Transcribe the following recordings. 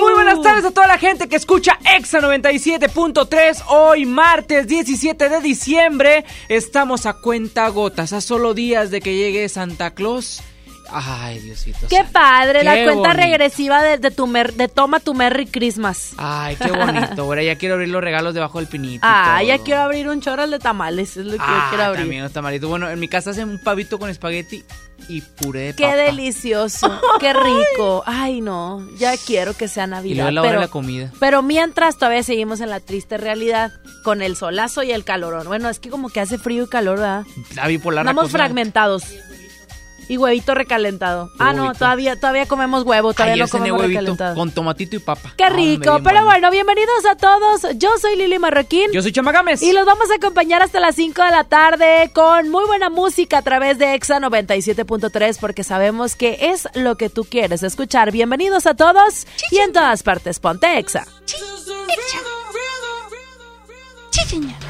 Muy buenas tardes a toda la gente que escucha Exa 97.3. Hoy, martes 17 de diciembre, estamos a cuenta gotas, a solo días de que llegue Santa Claus. Ay, Diosito. Qué santo. padre, la cuenta bonito. regresiva de, de tu mer- de toma tu Merry Christmas. Ay, qué bonito. Ahora ya quiero abrir los regalos debajo del pinito. y Ah, ya quiero abrir un chorral de tamales, es lo que yo Ah, quiero abrir. también los tamalitos. Bueno, en mi casa hacen un pavito con espagueti y puré de Qué papa. delicioso, qué rico. Ay, no, ya quiero que sea Y Navidad. luego la hora pero, de la comida. pero mientras todavía seguimos en la triste realidad con el solazo y el calorón. Bueno, es que como que hace frío y calor, ¿verdad? La bipolar. la Estamos fragmentados. Y huevito recalentado. Ah, no, todavía, todavía comemos huevo, todavía Ayer no comemos huevito recalentado. con tomatito y papa. Qué rico, pero bueno, bienvenidos a todos. Yo soy Lili Marroquín. Yo soy Chama Gámez. Y los vamos a acompañar hasta las 5 de la tarde con muy buena música a través de Exa 97.3 porque sabemos que es lo que tú quieres escuchar. Bienvenidos a todos y en todas partes ponte Exa. La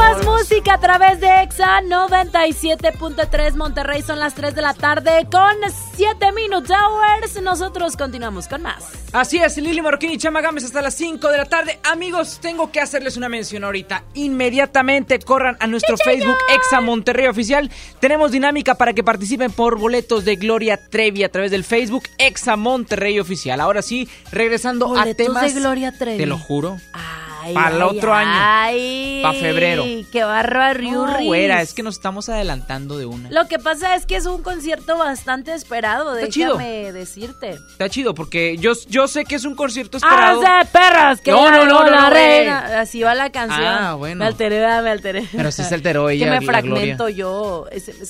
Más música a través de EXA 97.3 Monterrey. Son las 3 de la tarde con 7 Minutes Hours. Nosotros continuamos con más. Así es, Lili Marroquín y Chama Gámez hasta las 5 de la tarde. Amigos, tengo que hacerles una mención ahorita. Inmediatamente corran a nuestro Facebook Exa Monterrey Oficial. Tenemos dinámica para que participen por boletos de Gloria Trevi a través del Facebook Exa Monterrey Oficial. Ahora sí, regresando a Boletos temas. de Gloria Trevi. Te lo juro. Ay, Para el ay, otro año. Ay, Pa' febrero. Qué barba, No, es que nos estamos adelantando de una. Lo que pasa es que es un concierto bastante esperado, Está chido. déjame decirte. Está chido porque yo, yo sé que es un concierto ¡Ah, esperado. de perras! ¡Que No, no, no, no, la no, reina! Así va la canción. Ah, bueno. Me alteré, me alteré. Pero sí se alteró ella, Que me fragmento yo.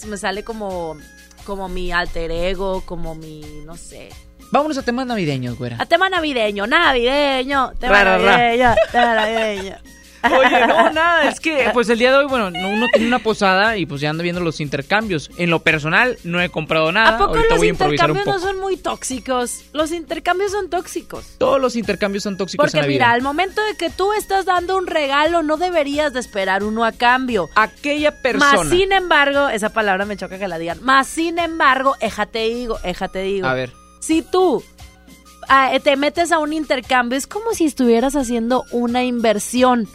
Me sale como, como mi alter ego, como mi, no sé. Vámonos a temas navideños, güera. A tema navideño, navideño, tema Ra, navideño, tema navideño. Oye, no, nada, es que pues el día de hoy, bueno, no- uno tiene una posada y pues ya ando viendo los intercambios. En lo personal, no he comprado nada. ¿A poco Ahorita los voy a improvisar un intercambios no son muy tóxicos? Los intercambios son tóxicos. Todos los intercambios son tóxicos Porque en la mira, vida. al momento de que tú estás dando un regalo, no deberías de esperar uno a cambio. Aquella persona. Más sin embargo, esa palabra me choca que la digan. Más sin embargo, éjate digo, éjate digo. A ver. Si tú ah, te metes a un intercambio, es como si estuvieras haciendo una inversión.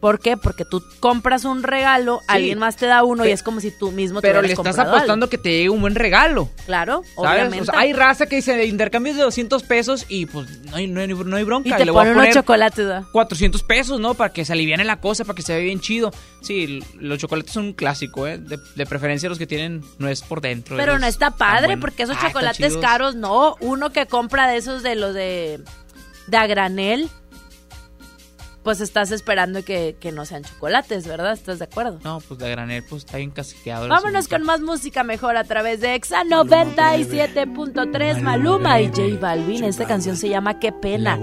¿Por qué? Porque tú compras un regalo, alguien más te da uno y es como si tú mismo te Pero le estás apostando algo. que te llegue un buen regalo. Claro, ¿Sabes? obviamente. O sea, hay raza que dice intercambios de 200 pesos y pues no hay, no hay, no hay bronca. y te le ponen unos chocolates, ¿verdad? 400 pesos, ¿no? Para que se aliviane la cosa, para que se vea bien chido. Sí, los chocolates son un clásico, ¿eh? De, de preferencia los que tienen nuez por dentro. Pero no está padre porque esos Ah, chocolates caros, no. Uno que compra de esos de los de, de a granel, pues estás esperando que, que no sean chocolates, ¿verdad? ¿Estás de acuerdo? No, pues de granel, pues está bien casqueado. el Vámonos con más música mejor a través de Exa 97.3 Maluma y J Balvin. Esta canción se llama Qué pena.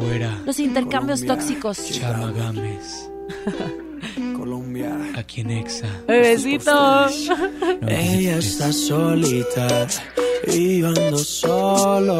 Los intercambios tóxicos. Chama Gámez, Colombia. aquí en Exa. Bebecito. Ella está solita y yo ando solo.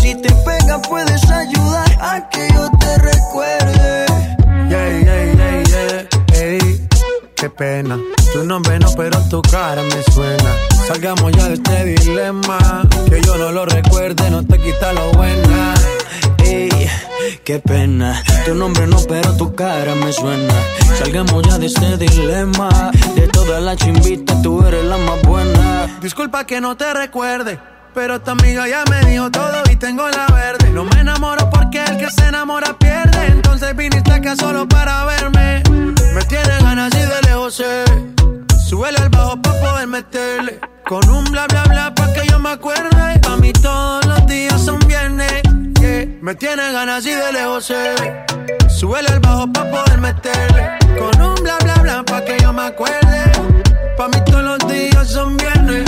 Si te pegas puedes ayudar a que yo te recuerde. Yeah, yeah, yeah, yeah, ey, qué pena. Tu nombre no, pero tu cara me suena. Salgamos ya de este dilema. Que yo no lo recuerde, no te quita lo buena. Ey, qué pena. Tu nombre no, pero tu cara me suena. Salgamos ya de este dilema. De todas las chimbitas, tú eres la más buena. Disculpa que no te recuerde. Pero tu amiga ya me dijo todo y tengo la verde. No me enamoro porque el que se enamora pierde. Entonces viniste acá solo para verme. Me tiene ganas y de lejos sé. Súbele al bajo pa' poder meterle. Con un bla bla bla pa' que yo me acuerde. A mí todos los días son viernes. Me tiene ganas y de lejos sé. Súbele al bajo pa' poder meterle. Con un bla bla bla pa' que yo me acuerde. Pa' mí todos los días son viernes.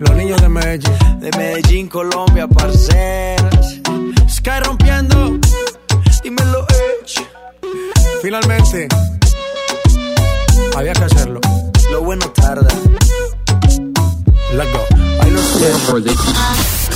Los niños de Medellín. De Medellín, Colombia, parceras. Sky rompiendo. Dímelo, Edge. Finalmente. Había que hacerlo. Lo bueno tarda. Let's go. Lo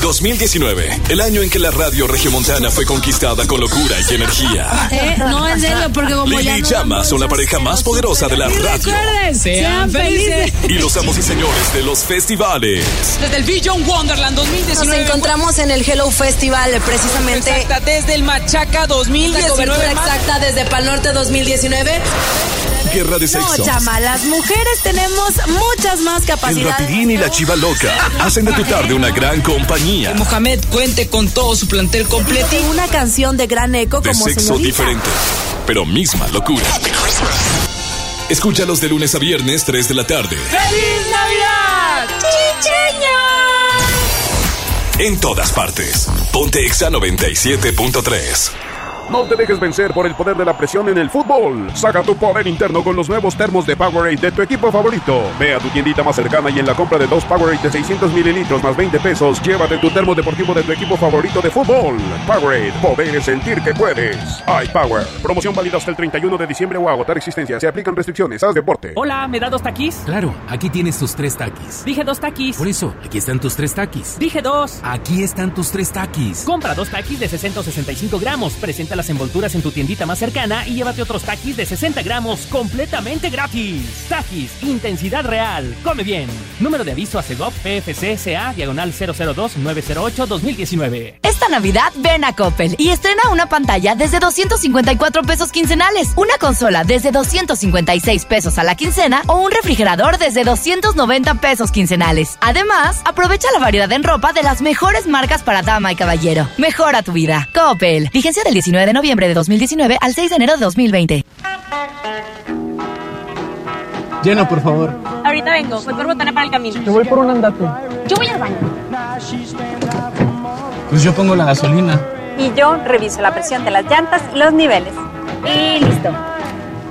2019, el año en que la radio regiomontana fue conquistada con locura y energía. Eh, no, en serio, porque como Lili ya y no Chama son la pareja más poderosa de la radio. recuerden, sean felices. Y los amos y señores de los festivales. Desde el Vision Wonderland Nos 2019. encontramos en el Hello Festival, precisamente Exacta, desde el Machaca la 2019. cobertura más- exacta desde Pal Norte 2019. Guerra de No, sexo. chama, las mujeres tenemos muchas más El capacidades. rapidín y la chiva loca hacen de tu tarde una gran compañía. Mohamed cuente con todo su plantel completo. Una canción de gran eco De como sexo señorita. diferente, pero misma locura. Escúchalos de lunes a viernes, 3 de la tarde. ¡Feliz Navidad! En todas partes. Ponte Exa 97.3. No te dejes vencer por el poder de la presión en el fútbol. Saca tu poder interno con los nuevos termos de Powerade de tu equipo favorito. Ve a tu tiendita más cercana y en la compra de dos Powerade de 600 mililitros más 20 pesos, llévate tu termo deportivo de tu equipo favorito de fútbol. Powerade, poder es sentir que puedes. iPower, promoción válida hasta el 31 de diciembre o agotar existencia. Se aplican restricciones. Haz deporte. Hola, ¿me da dos taquis? Claro, aquí tienes tus tres taquis. Dije dos taquis. Por eso, aquí están tus tres taquis. Dije dos. Aquí están tus tres taquis. Compra dos taquis de 665 gramos. Presenta las envolturas en tu tiendita más cercana y llévate otros taquis de 60 gramos completamente gratis. Taquis, intensidad real. Come bien. Número de aviso a CEGOP PFC CA diagonal 002-908-2019. Esta Navidad ven a Coppel y estrena una pantalla desde 254 pesos quincenales, una consola desde 256 pesos a la quincena o un refrigerador desde 290 pesos quincenales. Además, aprovecha la variedad en ropa de las mejores marcas para dama y caballero. Mejora tu vida. Coppel. Vigencia del 19 de noviembre de 2019 al 6 de enero de 2020. Llena, por favor. Ahorita vengo, voy por botana para el camino. Te voy por un andate. Yo voy al baño. Pues yo pongo la gasolina. Y yo reviso la presión de las llantas y los niveles. Y listo.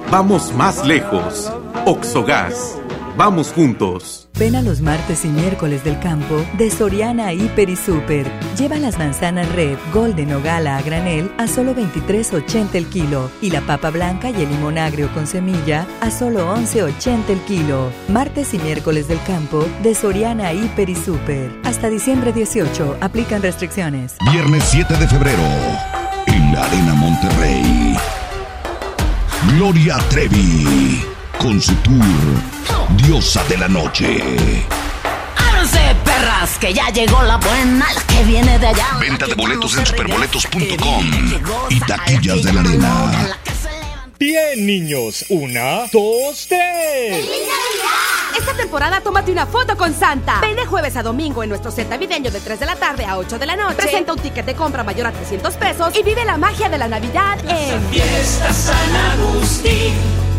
Vamos más lejos. Oxogas. Vamos juntos. Ven a los martes y miércoles del campo de Soriana Hiper y Super. Lleva las manzanas red, golden o gala a granel a solo 23.80 el kilo y la papa blanca y el limón agrio con semilla a solo 11.80 el kilo. Martes y miércoles del campo de Soriana Hiper y Super. Hasta diciembre 18 aplican restricciones. Viernes 7 de febrero, en la Arena Monterrey. Gloria Trevi, con su tour Diosa de la Noche. ¡Ábranse, perras! Que ya llegó la buena, la que viene de allá. Venta de boletos en superboletos.com y taquillas de la Arena. Bien, niños. Una, dos, tres. Esta temporada tómate una foto con Santa. Ven de jueves a domingo en nuestro set navideño de 3 de la tarde a 8 de la noche. Presenta un ticket de compra mayor a 300 pesos y vive la magia de la Navidad en Fiesta San Agustín.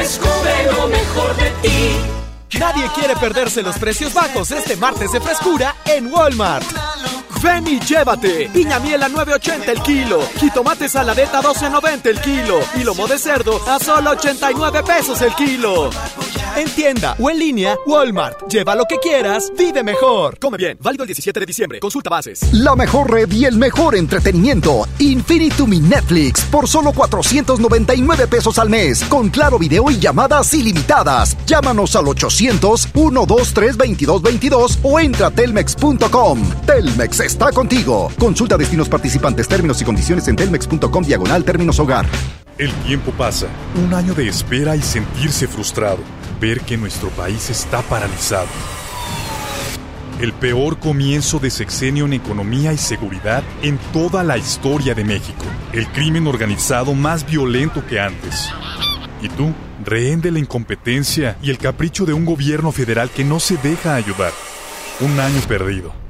Descubre lo mejor de ti. Nadie quiere perderse los precios bajos este martes de frescura en Walmart. Ven y llévate. Piña miel a 9.80 el kilo. Jitomate saladeta a 12.90 el kilo. Y lomo de cerdo a solo 89 pesos el kilo. En tienda o en línea, Walmart. Lleva lo que quieras, vive mejor. Come bien. Válido el 17 de diciembre. Consulta bases. La mejor red y el mejor entretenimiento. Infinitum y Netflix por solo 499 pesos al mes. Con claro video y llamadas ilimitadas. Llámanos al 800-123-2222 o entra a telmex.com. Telmex está contigo. Consulta destinos participantes, términos y condiciones en telmex.com diagonal términos hogar. El tiempo pasa, un año de espera y sentirse frustrado, ver que nuestro país está paralizado. El peor comienzo de sexenio en economía y seguridad en toda la historia de México. El crimen organizado más violento que antes. Y tú, rehén de la incompetencia y el capricho de un gobierno federal que no se deja ayudar. Un año perdido.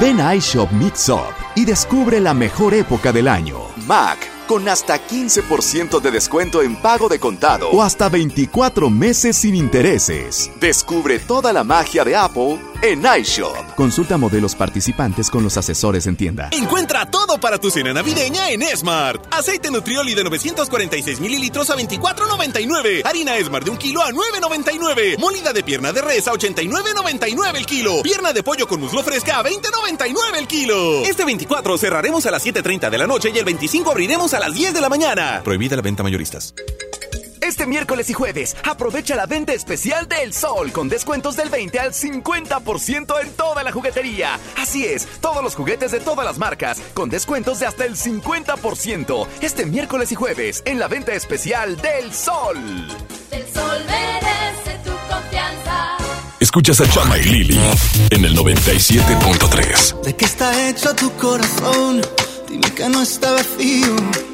Ven a iShop Mix Up y descubre la mejor época del año. Mac con hasta 15% de descuento en pago de contado o hasta 24 meses sin intereses. Descubre toda la magia de Apple en iShop. Consulta modelos participantes con los asesores en tienda. Encuentra todo para tu cena navideña en Smart. Aceite Nutrioli de 946 mililitros a 24.99. Harina Esmart de un kilo a 9.99. Molida de pierna de res a 89.99 el kilo. Pierna de pollo con muslo fresca a 20.99 el kilo. Este 24 cerraremos a las 7.30 de la noche y el 25 abriremos a las 10 de la mañana. Prohibida la venta mayoristas. Este miércoles y jueves, aprovecha la venta especial del Sol con descuentos del 20 al 50% en toda la juguetería. Así es, todos los juguetes de todas las marcas con descuentos de hasta el 50%. Este miércoles y jueves en la venta especial del Sol. El sol merece tu confianza. Escuchas a Chama y Lili en el 97.3. ¿De qué está hecho tu corazón? Dime que no está vacío.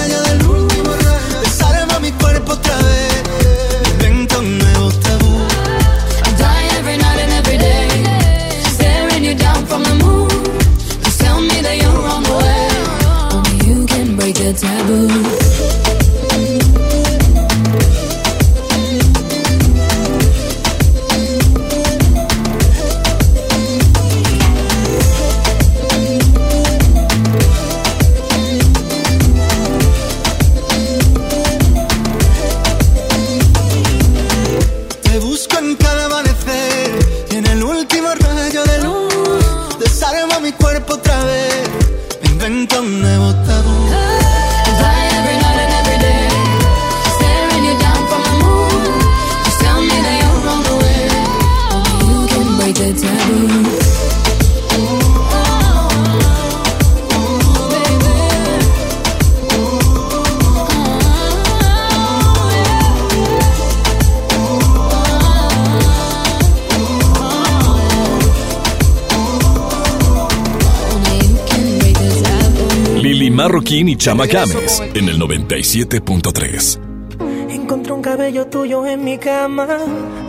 Marroquín y Chama Games en el 97.3. Encontré un cabello tuyo en mi cama.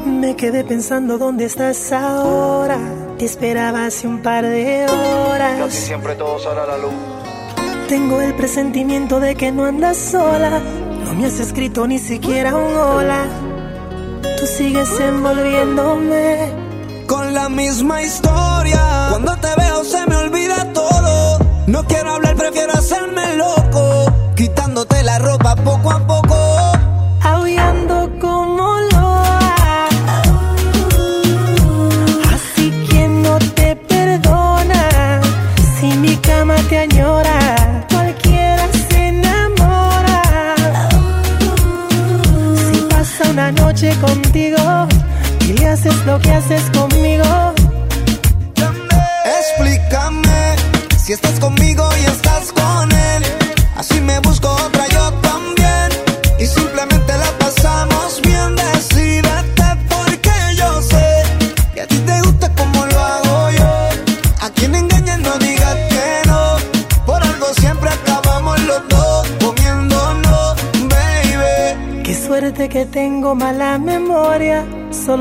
Me quedé pensando dónde estás ahora. Te esperaba hace un par de horas. Casi siempre todo sale a la luz. Tengo el presentimiento de que no andas sola. No me has escrito ni siquiera un hola. Tú sigues envolviéndome. Con la misma historia. No quiero hablar, prefiero hacerme loco. Quitándote la ropa poco a poco. Aullando como loa. Así que no te perdona. Si mi cama te añora, cualquiera se enamora. Si pasa una noche contigo, y le haces lo que haces conmigo.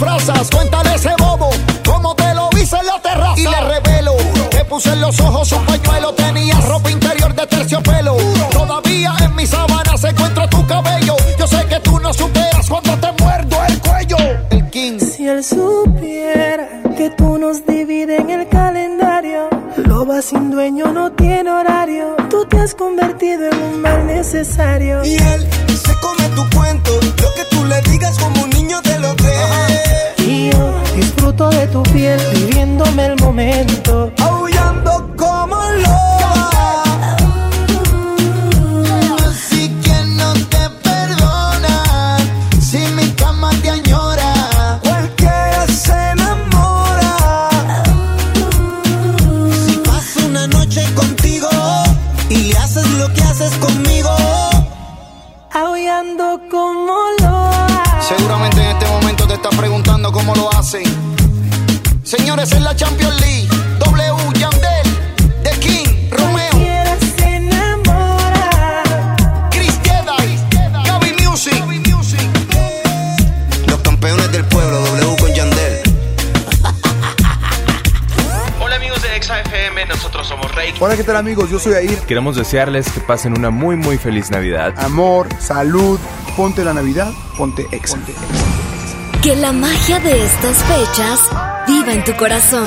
Disfrazas. Cuéntale ese bobo, cómo te lo hice en la terraza. Y le revelo, te puse en los ojos un pañuelo, tenías ropa interior de terciopelo. Todavía en mi sábana se encuentra tu cabello. Yo sé que tú no superas cuando te muerdo el cuello. El King. Si él supiera que tú nos divides en el calendario, loba sin dueño no tiene horario. Tú te has convertido en un mal necesario. Y él se come tu cuento. Tu piel, viviéndome el momento. Hola, ¿qué tal amigos? Yo soy Air. Queremos desearles que pasen una muy muy feliz Navidad. Amor, salud, ponte la Navidad, ponte Exa. Que la magia de estas fechas viva en tu corazón.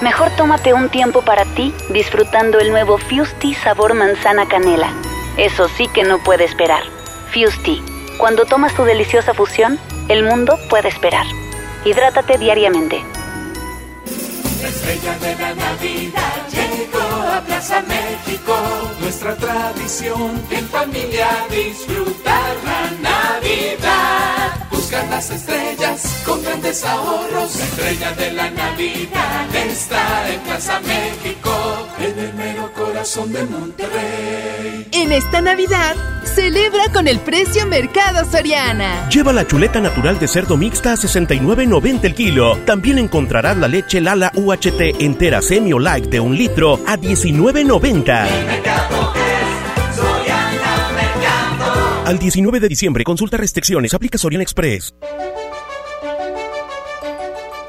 Mejor tómate un tiempo para ti disfrutando el nuevo Fusti sabor manzana canela. Eso sí que no puede esperar. Fusti, cuando tomas tu deliciosa fusión, el mundo puede esperar. Hidrátate diariamente. La estrella de la Navidad llegó a Plaza México. Nuestra tradición en familia disfrutar la Navidad. Buscar las estrellas con grandes ahorros. La estrella de la Navidad está en Plaza México, en el mero corazón de Monterrey. En esta Navidad, celebra con el precio Mercado Soriana. Lleva la chuleta natural de cerdo mixta a 69.90 el kilo. También encontrarás la leche Lala UHT entera semi o light de un litro a 19.90. Al 19 de diciembre, consulta restricciones, aplica Soriana Express.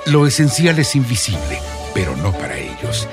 Lo esencial es invisible, pero no para ellos.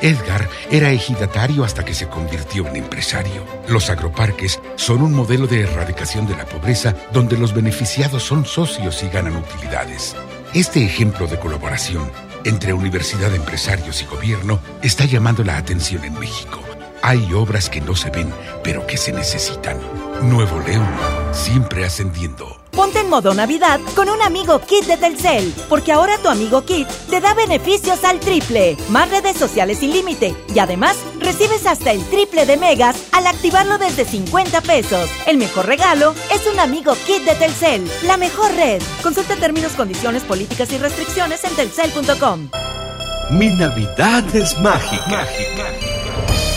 Edgar era ejidatario hasta que se convirtió en empresario. Los agroparques son un modelo de erradicación de la pobreza donde los beneficiados son socios y ganan utilidades. Este ejemplo de colaboración entre universidad, empresarios y gobierno está llamando la atención en México. Hay obras que no se ven, pero que se necesitan. Nuevo León, siempre ascendiendo. Ponte en modo Navidad con un amigo Kit de Telcel, porque ahora tu amigo Kit te da beneficios al triple, más redes sociales sin límite y además recibes hasta el triple de megas al activarlo desde 50 pesos. El mejor regalo es un amigo Kit de Telcel, la mejor red. Consulta términos, condiciones, políticas y restricciones en telcel.com. Mi Navidad es mágica. mágica.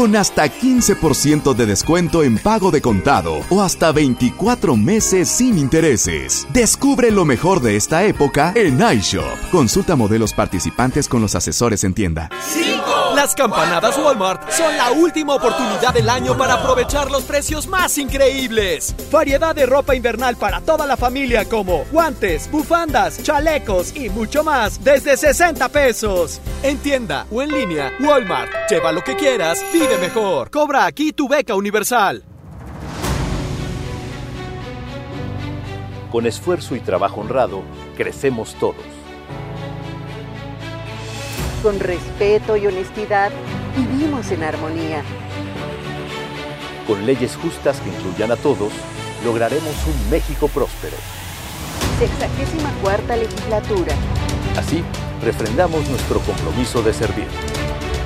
con hasta 15% de descuento en pago de contado o hasta 24 meses sin intereses. Descubre lo mejor de esta época en iShop. Consulta modelos participantes con los asesores en tienda. Las campanadas Walmart son la última oportunidad del año para aprovechar los precios más increíbles. Variedad de ropa invernal para toda la familia como guantes, bufandas, chalecos y mucho más desde 60 pesos. En tienda o en línea, Walmart. Lleva lo que quieras, vive mejor. Cobra aquí tu beca universal. Con esfuerzo y trabajo honrado, crecemos todos. Con respeto y honestidad, vivimos en armonía. Con leyes justas que incluyan a todos, lograremos un México próspero. Sexagésima cuarta legislatura. Así, refrendamos nuestro compromiso de servir.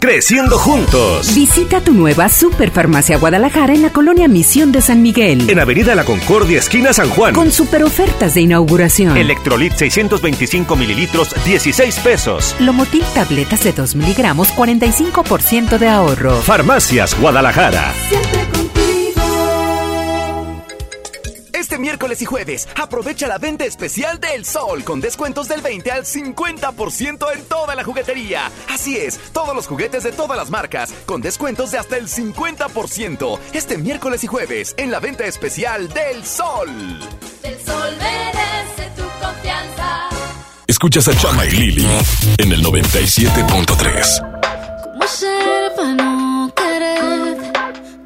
Creciendo juntos. Visita tu nueva Superfarmacia Guadalajara en la colonia Misión de San Miguel. En Avenida La Concordia, esquina San Juan. Con super ofertas de inauguración. Electrolit 625 mililitros, 16 pesos. Lomotil tabletas de 2 miligramos, 45% de ahorro. Farmacias Guadalajara. Siempre Este miércoles y jueves, aprovecha la venta especial del Sol con descuentos del 20 al 50% en toda la juguetería. Así es, todos los juguetes de todas las marcas con descuentos de hasta el 50% este miércoles y jueves en la venta especial del Sol. El Sol merece tu confianza. Escuchas a Chama y Lili en el 97.3. ¿Cómo ser para no querer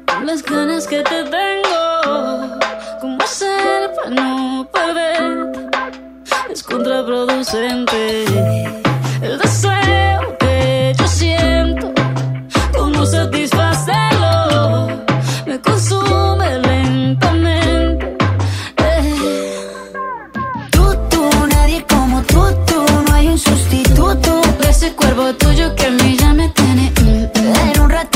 con las ganas que te tengo? ¿Cómo para no perder? Es contraproducente. El deseo que yo siento, ¿cómo satisfacerlo? Me consume lentamente. Eh. Tú, tú, nadie como tú, tú, no hay un sustituto. De ese cuerpo tuyo que a mí ya me tiene. mm, mm. En un rato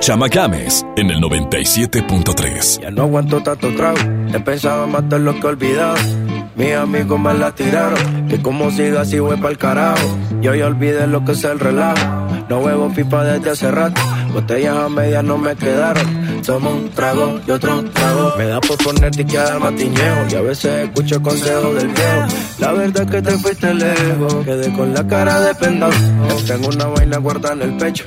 Chama Games en el 97.3. Ya no aguanto tanto trago. He pensado en matar lo que he olvidado. Mis amigos me la tiraron. Que como siga así voy pa'l carajo. Yo ya olvidé lo que es el relajo. No huevo pipa desde hace rato. Botellas a medias no me quedaron. Tomo un trago y otro trago. Me da por ponerte y quedar matiñejo. Y a veces escucho consejos del viejo. La verdad es que te fuiste lejos. Quedé con la cara de pendado. Tengo una vaina guardada en el pecho.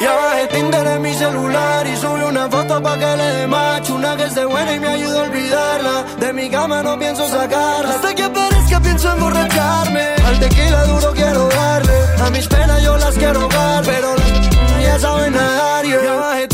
Ya bajé Tinder en mi celular y subí una foto pa' que le dé macho. Una que esté buena y me ayuda a olvidarla. De mi cama no pienso sacarla. Hasta que aparezca pienso emborracharme. Al tequila duro quiero darle. A mis penas yo las quiero dar, pero las ya saben nadar. yeah. Ya bajé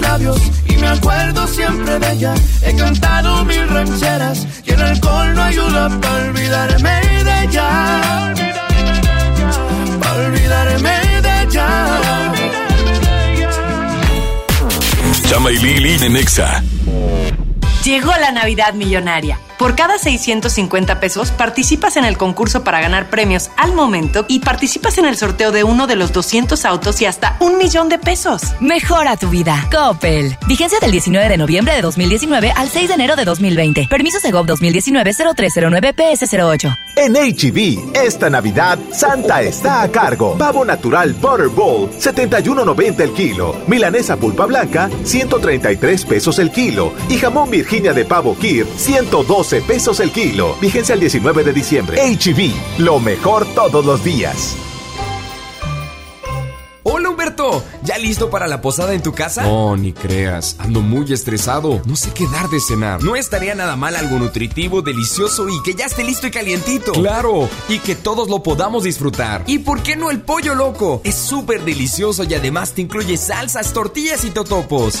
labios y me acuerdo siempre de ella. He cantado mil rancheras y el alcohol no ayuda para olvidarme de ella. Para olvidarme de ella. Chama y Lili en Exa. Llegó la Navidad Millonaria. Por cada 650 pesos participas en el concurso para ganar premios al momento y participas en el sorteo de uno de los 200 autos y hasta un millón de pesos. Mejora tu vida. Coppel. Vigencia del 19 de noviembre de 2019 al 6 de enero de 2020. Permiso Segov 2019-0309 PS08. En HB, esta Navidad, Santa está a cargo. Pavo natural Butterball, 71.90 el kilo. Milanesa pulpa blanca, 133 pesos el kilo. Y jamón De pavo Kir, 112 pesos el kilo. Vigencia el 19 de diciembre. HB, lo mejor todos los días. Hola Humberto, ¿Ya listo para la posada en tu casa? No, ni creas. Ando muy estresado. No sé qué dar de cenar. No estaría nada mal algo nutritivo, delicioso y que ya esté listo y calientito. Claro, y que todos lo podamos disfrutar. ¿Y por qué no el pollo loco? Es súper delicioso y además te incluye salsas, tortillas y totopos.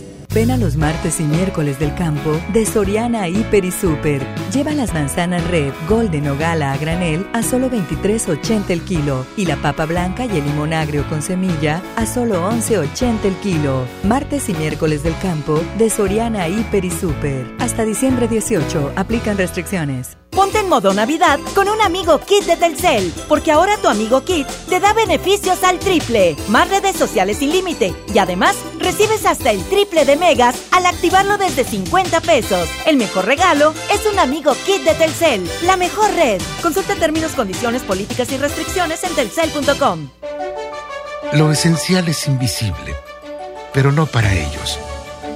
Ven a los martes y miércoles del campo de Soriana Hiper y Super. Lleva las manzanas red, golden o gala a granel a solo 23.80 el kilo y la papa blanca y el limón agrio con semilla a solo 11.80 el kilo. Martes y miércoles del campo de Soriana Hiper y Super. Hasta diciembre 18 aplican restricciones. Ponte en modo Navidad con un amigo Kit de Telcel, porque ahora tu amigo Kit te da beneficios al triple, más redes sociales sin límite y además recibes hasta el triple de megas al activarlo desde 50 pesos. El mejor regalo es un amigo Kit de Telcel, la mejor red. Consulta términos, condiciones, políticas y restricciones en telcel.com. Lo esencial es invisible, pero no para ellos.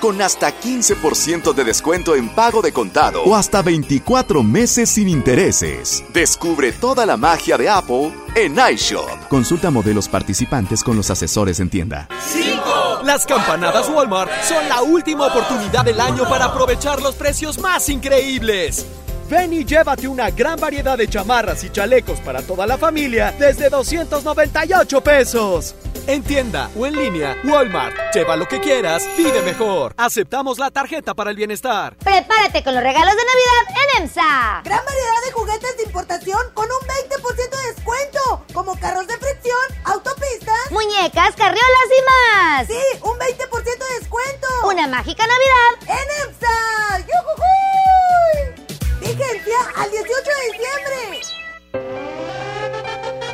con hasta 15% de descuento en pago de contado o hasta 24 meses sin intereses. Descubre toda la magia de Apple en iShop. Consulta modelos participantes con los asesores en tienda. 5. Las campanadas Walmart son la última oportunidad del año para aprovechar los precios más increíbles. Ven y llévate una gran variedad de chamarras y chalecos para toda la familia desde 298 pesos. En tienda o en línea, Walmart. Lleva lo que quieras, vive mejor. Aceptamos la tarjeta para el bienestar. Prepárate con los regalos de Navidad en EMSA. Gran variedad de juguetes de importación con un 20% de descuento, como carros de fricción, autopistas, muñecas, carriolas y más. Sí, un 20% de descuento. Una mágica Navidad en EMSA. ¡Yujujuy! Vigencia al 18 de diciembre.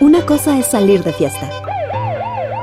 Una cosa es salir de fiesta.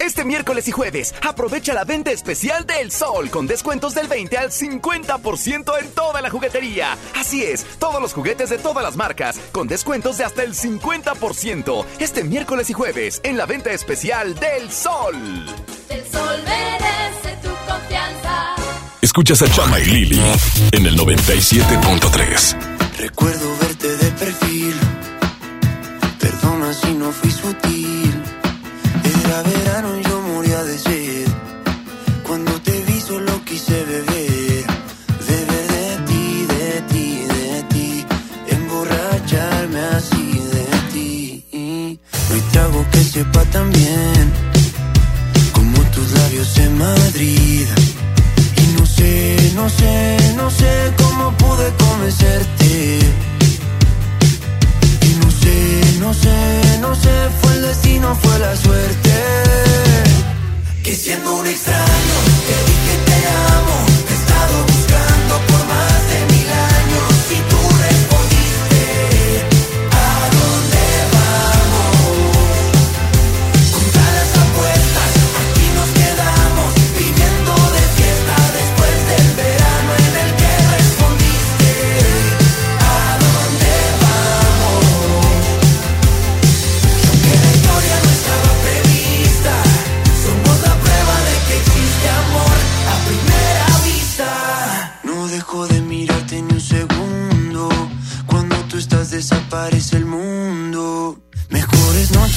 Este miércoles y jueves, aprovecha la venta especial del Sol con descuentos del 20 al 50% en toda la juguetería. Así es, todos los juguetes de todas las marcas con descuentos de hasta el 50%. Este miércoles y jueves en la venta especial del Sol. El sol merece tu confianza. Escuchas a Chama y Lili en el 97.3. Recuerdo verte de perfil. Perdona si no fui sutil. Era verano y yo moría de sed. Cuando te vi solo quise beber. Beber de ti, de ti, de ti. Emborracharme así de ti. No hay trago que sepa tan bien. Madrid. Y no sé, no sé, no sé cómo pude convencerte. No sé, no sé, fue el destino, fue la suerte. Que siendo un extraño, te dije te amo,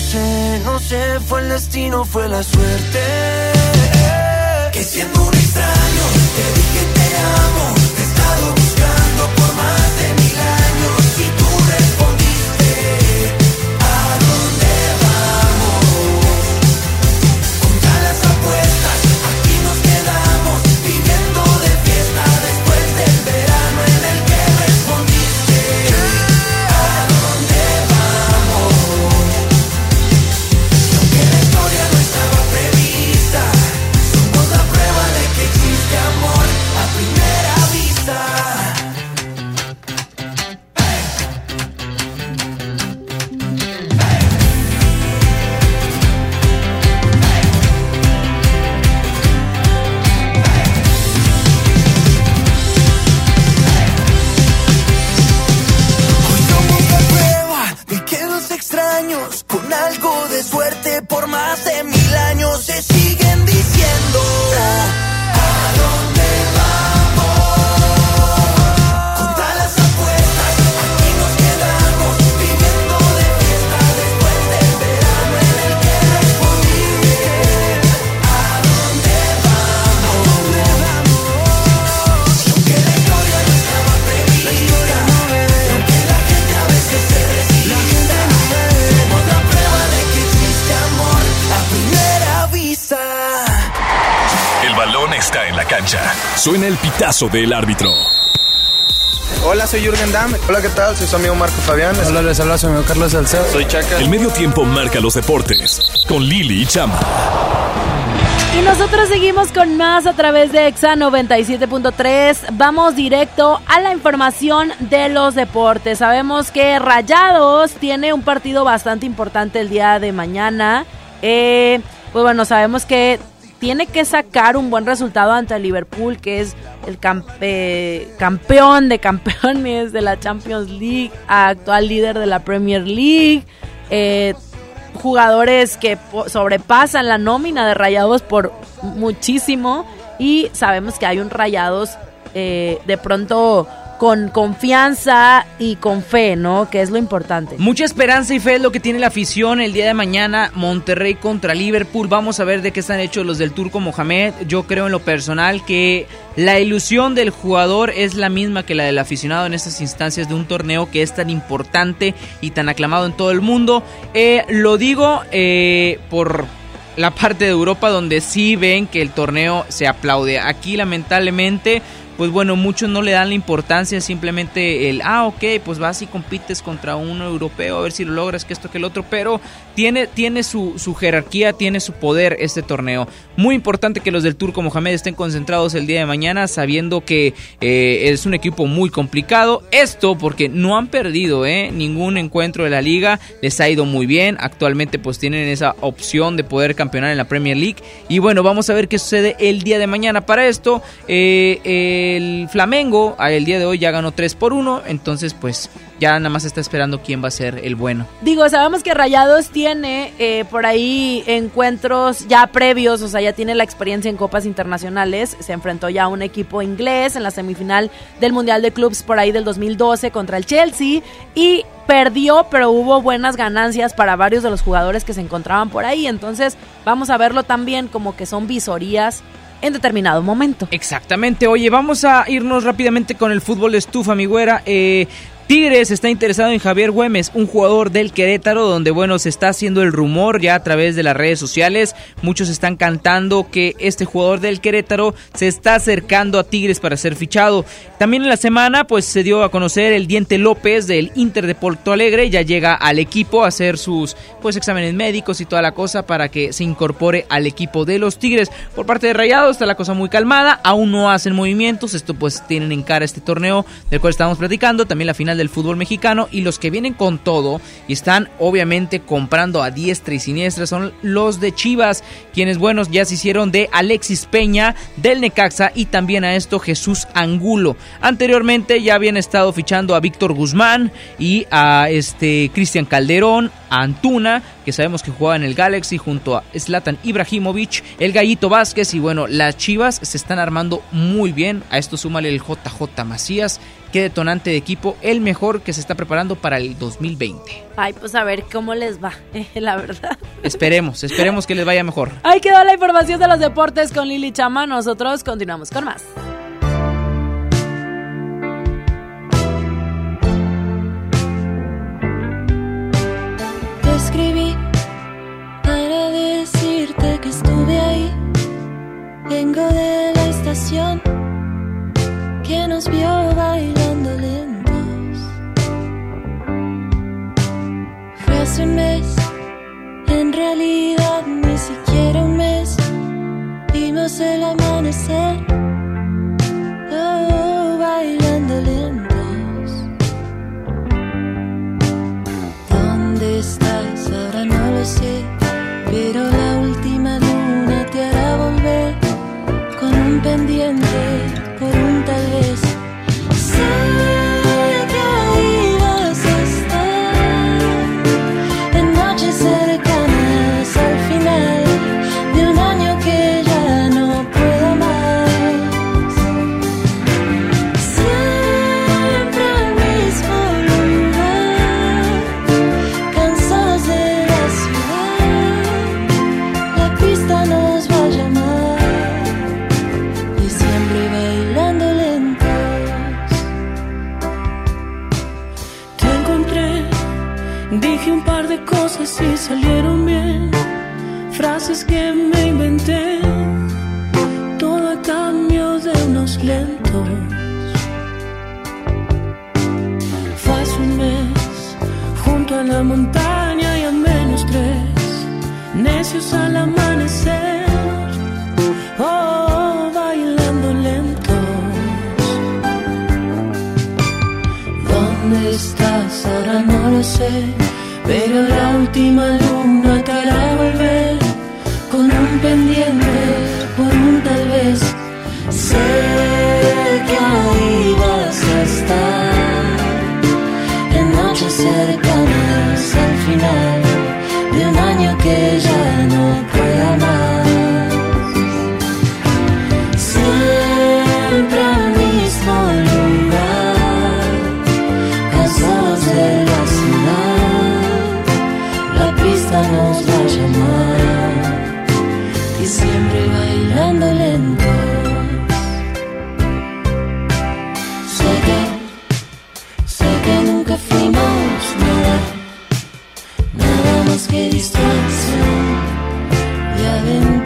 Sé, no sé, fue el destino, fue la suerte. Que siendo un extraño, te dije te amo, Suena el pitazo del árbitro. Hola, soy Jürgen Damm. Hola, ¿qué tal? Soy su amigo Marco Fabián. Hola, les habla su amigo Carlos Salcedo. Soy Chaca. El medio tiempo marca los deportes. Con Lili y Chama. Y nosotros seguimos con más a través de Exa 97.3. Vamos directo a la información de los deportes. Sabemos que Rayados tiene un partido bastante importante el día de mañana. Eh, pues bueno, sabemos que tiene que sacar un buen resultado ante el Liverpool, que es el campe- campeón de campeones de la Champions League, actual líder de la Premier League. Eh, jugadores que sobrepasan la nómina de Rayados por muchísimo y sabemos que hay un Rayados eh, de pronto con confianza y con fe, ¿no? Que es lo importante. Mucha esperanza y fe es lo que tiene la afición el día de mañana. Monterrey contra Liverpool. Vamos a ver de qué están hechos los del Turco Mohamed. Yo creo en lo personal que la ilusión del jugador es la misma que la del aficionado en estas instancias de un torneo que es tan importante y tan aclamado en todo el mundo. Eh, lo digo eh, por la parte de Europa donde sí ven que el torneo se aplaude. Aquí lamentablemente pues bueno, muchos no le dan la importancia, simplemente el, ah, ok, pues vas y compites contra un europeo, a ver si lo logras, que esto, que el otro, pero tiene, tiene su, jerarquía, tiene su poder este torneo. Muy importante que los del Turco Mohamed estén concentrados el día de mañana, sabiendo que eh, es un equipo muy complicado. Esto porque no han perdido eh, ningún encuentro de la liga, les ha ido muy bien, actualmente pues tienen esa opción de poder campeonar en la Premier League. Y bueno, vamos a ver qué sucede el día de mañana. Para esto, eh, eh, el Flamengo el día de hoy ya ganó 3 por 1, entonces pues ya nada más está esperando quién va a ser el bueno. Digo, sabemos que Rayados tiene eh, por ahí encuentros ya previos, o sea, ya tiene la experiencia en copas internacionales. Se enfrentó ya a un equipo inglés en la semifinal del Mundial de Clubs por ahí del 2012 contra el Chelsea y perdió, pero hubo buenas ganancias para varios de los jugadores que se encontraban por ahí. Entonces, vamos a verlo también como que son visorías en determinado momento. Exactamente. Oye, vamos a irnos rápidamente con el fútbol de estufa, mi güera. Eh, Tigres está interesado en Javier Güemes, un jugador del Querétaro, donde bueno, se está haciendo el rumor ya a través de las redes sociales. Muchos están cantando que este jugador del Querétaro se está acercando a Tigres para ser fichado. También en la semana, pues se dio a conocer el Diente López del Inter de Porto Alegre, ya llega al equipo a hacer sus pues exámenes médicos y toda la cosa para que se incorpore al equipo de los Tigres. Por parte de Rayados está la cosa muy calmada, aún no hacen movimientos, esto pues tienen en cara este torneo del cual estamos platicando, también la final del fútbol mexicano y los que vienen con todo y están obviamente comprando a diestra y siniestra son los de Chivas, quienes buenos ya se hicieron de Alexis Peña del Necaxa y también a esto Jesús Angulo. Anteriormente ya habían estado fichando a Víctor Guzmán y a este Cristian Calderón, a Antuna, que sabemos que juega en el Galaxy junto a Zlatan Ibrahimovic, el Gallito Vázquez y bueno, las Chivas se están armando muy bien. A esto súmale el JJ Macías, que detonante de equipo, el mejor que se está preparando para el 2020. Ay, pues a ver cómo les va, la verdad. Esperemos, esperemos que les vaya mejor. Ahí quedó la información de los deportes con Lili Chama. Nosotros continuamos con más. Te escribí para decirte que estuve ahí. Vengo de la estación que nos vio bailando lentos. Fue hace un mes, en realidad ni siquiera un mes. Vimos el amanecer, la montaña y a menos tres, necios al amanecer. Oh, bailando lentos. ¿Dónde estás? Ahora no lo sé. Pero la última luna te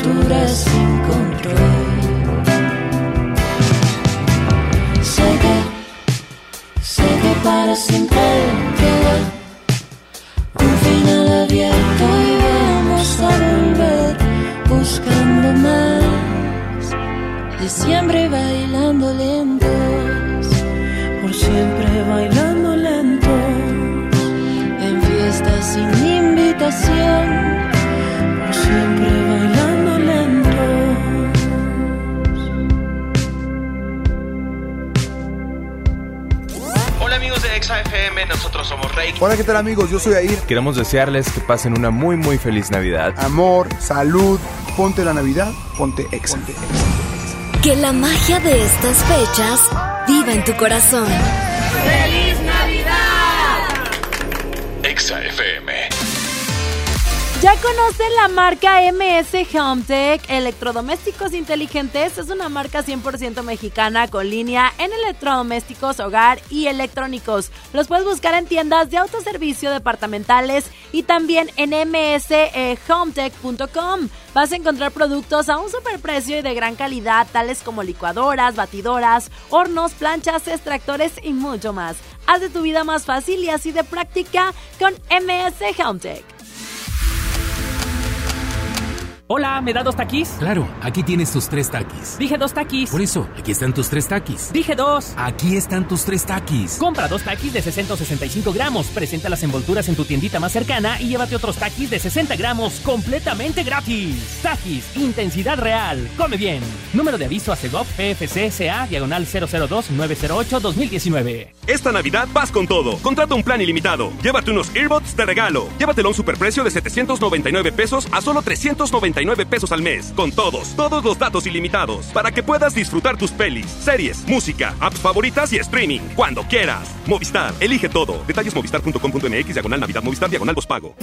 sin control. Sé que, sé que para siempre queda un final abierto y vamos a volver buscando más. De siempre bailando lentos, por siempre bailando lentos, en fiestas sin invitación, ExaFM? Nosotros somos Rey. Hola, ¿qué tal amigos? Yo soy Air. Queremos desearles que pasen una muy muy feliz Navidad. Amor, salud, ponte la Navidad, ponte Exa. Que la magia de estas fechas viva en tu corazón. ¡Feliz ¿Ya conocen la marca MS Hometech Electrodomésticos Inteligentes? Es una marca 100% mexicana con línea en electrodomésticos, hogar y electrónicos. Los puedes buscar en tiendas de autoservicio departamentales y también en mshometech.com. Vas a encontrar productos a un superprecio y de gran calidad, tales como licuadoras, batidoras, hornos, planchas, extractores y mucho más. Haz de tu vida más fácil y así de práctica con MS Hometech. Hola, ¿me da dos taquis? Claro, aquí tienes tus tres taquis. Dije dos taquis. Por eso, aquí están tus tres taquis. Dije dos. Aquí están tus tres taquis. Compra dos taquis de 665 gramos, presenta las envolturas en tu tiendita más cercana y llévate otros taquis de 60 gramos completamente gratis. Taquis, intensidad real. Come bien. Número de aviso a CEGOP PFC CA diagonal 002-908-2019. Esta Navidad vas con todo. Contrata un plan ilimitado. Llévate unos earbuds de regalo. Llévatelo a un superprecio de 799 pesos a solo 399 pesos al mes. Con todos, todos los datos ilimitados. Para que puedas disfrutar tus pelis, series, música, apps favoritas y streaming. Cuando quieras. Movistar, elige todo. Detalles movistar.com.mx, diagonal Navidad, Movistar, diagonal pago.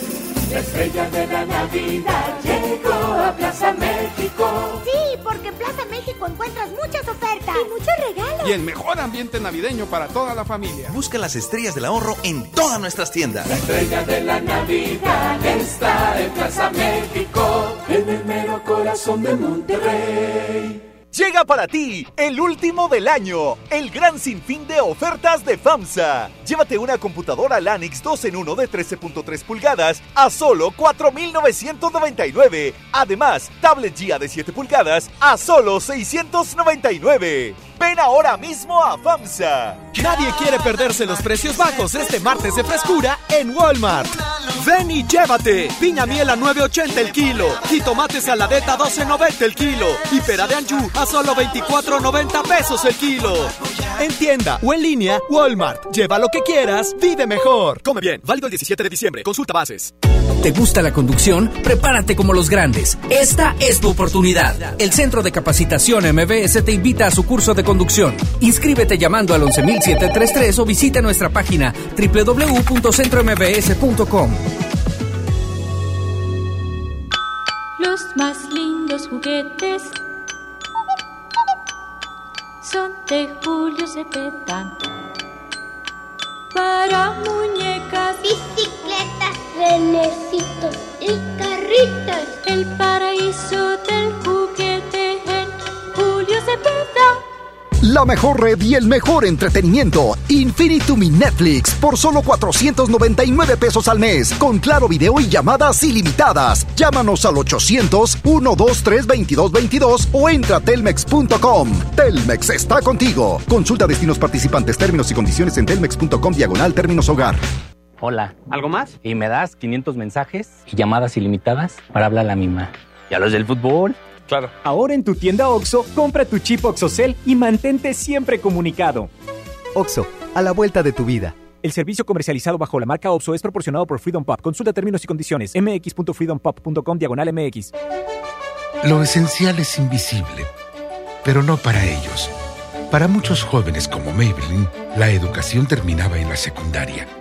La estrella de la Navidad llegó a Plaza México. Sí, porque en Plaza México encuentras muchas ofertas y muchos regalos. Y el mejor ambiente navideño para toda la familia. Busca las estrellas del ahorro en todas nuestras tiendas. La estrella de la Navidad está en Plaza México, en el mero corazón de Monterrey. Llega para ti el último del año, el gran sinfín de ofertas de FAMSA. Llévate una computadora Lanix 2 en 1 de 13.3 pulgadas a solo 4.999. Además, tablet GIA de 7 pulgadas a solo 699. Ven ahora mismo a FAMSA. Nadie quiere perderse los precios bajos este martes de frescura en Walmart. Ven y llévate. Piña miel a 9.80 el kilo. Jitomate saladeta a 12.90 el kilo. Y pera de anjú a solo 24.90 pesos el kilo. En tienda o en línea, Walmart. Lleva lo que quieras, vive mejor. Come bien. Válido el 17 de diciembre. Consulta bases. ¿Te gusta la conducción? Prepárate como los grandes. Esta es tu oportunidad. El Centro de Capacitación MBS te invita a su curso de conducción. Inscríbete llamando al 11733 o visita nuestra página www.centrombs.com. Los más lindos juguetes son de Julio Cepeda. Para muñecas, bicicletas, renecitos y carritos. El paraíso del juguete en Julio Cepeda. La mejor red y el mejor entretenimiento. Infinitum y Netflix por solo 499 pesos al mes. Con claro video y llamadas ilimitadas. Llámanos al 800-123-2222 o entra a telmex.com. Telmex está contigo. Consulta destinos participantes, términos y condiciones en telmex.com diagonal términos hogar. Hola. ¿Algo más? Y me das 500 mensajes y llamadas ilimitadas para hablar a la misma. ¿Y a los del fútbol? Claro. Ahora en tu tienda OXO, compra tu chip OXOCEL y mantente siempre comunicado. OXO, a la vuelta de tu vida. El servicio comercializado bajo la marca OPSO es proporcionado por Freedom Pop. Consulta términos y condiciones. mx.freedompop.com diagonal mx. Lo esencial es invisible, pero no para ellos. Para muchos jóvenes como Maybelline, la educación terminaba en la secundaria.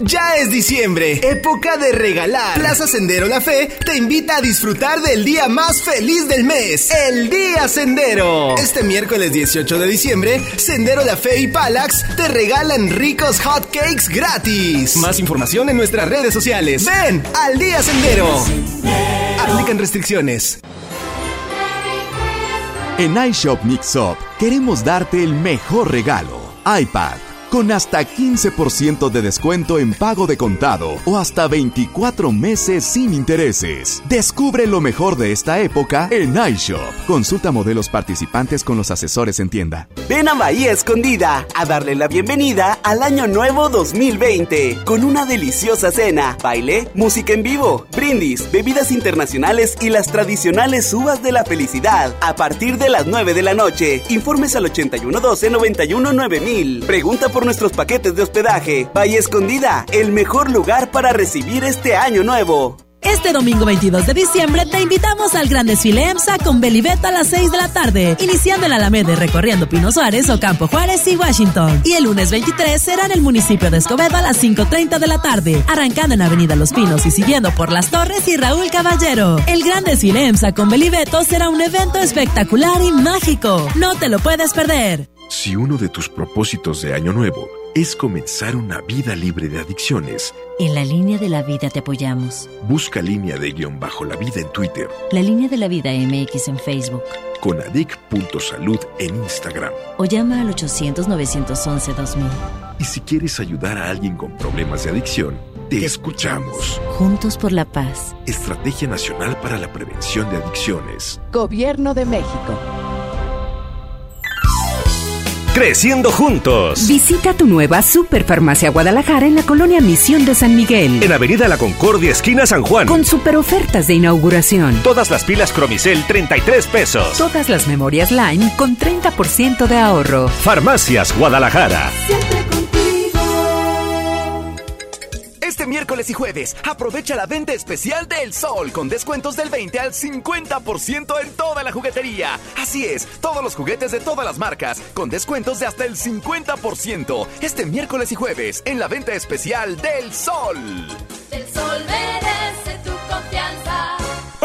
Ya es diciembre, época de regalar. Plaza Sendero La Fe te invita a disfrutar del día más feliz del mes, el Día Sendero. Este miércoles 18 de diciembre, Sendero La Fe y Palax te regalan ricos hot cakes gratis. Más información en nuestras redes sociales. Ven al Día Sendero. Aplican restricciones. En iShop Mix Up queremos darte el mejor regalo. iPad. Con hasta 15% de descuento en pago de contado o hasta 24 meses sin intereses. Descubre lo mejor de esta época en iShop. Consulta modelos participantes con los asesores en tienda. Ven a Bahía Escondida a darle la bienvenida al Año Nuevo 2020 con una deliciosa cena, baile, música en vivo, brindis, bebidas internacionales y las tradicionales uvas de la felicidad a partir de las 9 de la noche. Informes al 8112 91 9000. Pregunta por nuestros paquetes de hospedaje. Bahía Escondida, el mejor lugar para recibir este año nuevo. Este domingo 22 de diciembre te invitamos al gran desfile EMSA con Belibet a las 6 de la tarde, iniciando en Alameda recorriendo Pino Suárez, Ocampo Juárez y Washington. Y el lunes 23 será en el municipio de Escobedo a las 5.30 de la tarde, arrancando en Avenida Los Pinos y siguiendo por Las Torres y Raúl Caballero. El gran desfile EMSA con Belibeto será un evento espectacular y mágico. No te lo puedes perder. Si uno de tus propósitos de año nuevo es comenzar una vida libre de adicciones, En la línea de la vida te apoyamos. busca línea de guion bajo la vida en Twitter, La línea de la vida MX en Facebook. con adic.salud en Instagram. O llama al 800-911-2000. Y si quieres ayudar a alguien con problemas de adicción, te escuchamos. Juntos por la paz. Estrategia Nacional para la Prevención de Adicciones. Gobierno de México. Creciendo juntos. Visita tu nueva Superfarmacia Guadalajara en la colonia Misión de San Miguel. En Avenida La Concordia, esquina San Juan. Con super ofertas de inauguración. Todas las pilas Cromicel, 33 pesos. Todas las memorias Lime con 30% de ahorro. Farmacias Guadalajara. Miércoles y jueves, aprovecha la venta especial del Sol con descuentos del 20 al 50% en toda la juguetería. Así es, todos los juguetes de todas las marcas con descuentos de hasta el 50%. Este miércoles y jueves en la venta especial del Sol. El sol merece tu confianza.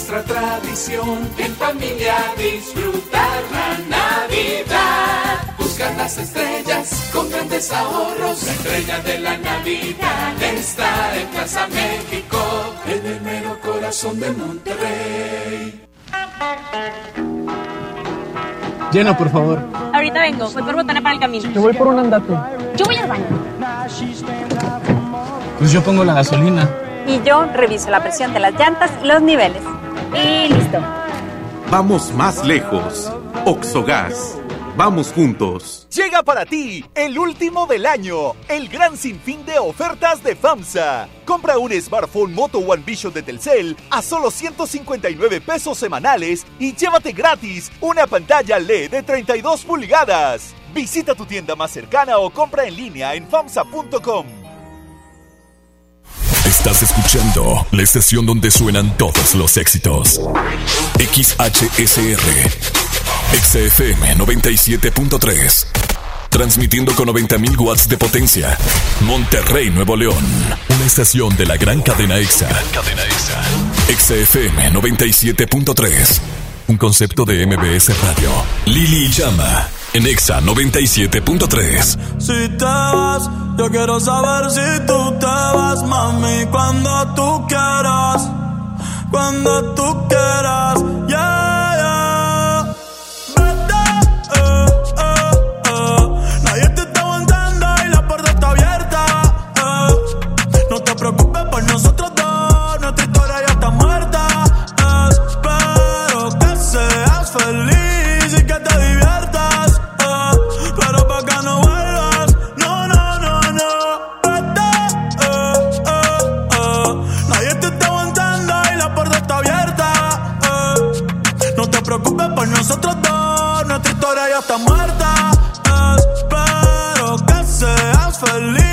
Nuestra tradición en familia disfrutar la Navidad. Buscar las estrellas con grandes ahorros. La estrella de la Navidad está en Plaza México. En el mero corazón de Monterrey. Llena, por favor. Ahorita vengo, voy por botana para el camino. Yo voy por un andate. Yo voy al baño. Pues yo pongo la gasolina. Y yo reviso la presión de las llantas y los niveles. Y listo. Vamos más lejos. Oxogas. Vamos juntos. Llega para ti el último del año, el gran sinfín de ofertas de FAMSA. Compra un smartphone Moto One Vision de Telcel a solo 159 pesos semanales y llévate gratis una pantalla LED de 32 pulgadas. Visita tu tienda más cercana o compra en línea en FAMSA.com. Estás escuchando la estación donde suenan todos los éxitos. XHSR. XFM 97.3. Transmitiendo con 90.000 watts de potencia. Monterrey, Nuevo León. Una estación de la gran cadena EXA. Cadena EXA. XFM 97.3. Un concepto de MBS Radio. Lili Llama. En EXA 97.3. Si te vas, yo quiero saber si tú te vas, mami, cuando tú quieras, cuando tú quieras, yeah. feliz y que te diviertas. Ah, pero pa' que no vuelvas, no, no, no, no. Vete, ah, ah, Nadie te está aguantando y la puerta está abierta. No te preocupes por nosotros dos, nuestra historia ya está muerta. Espero que seas feliz.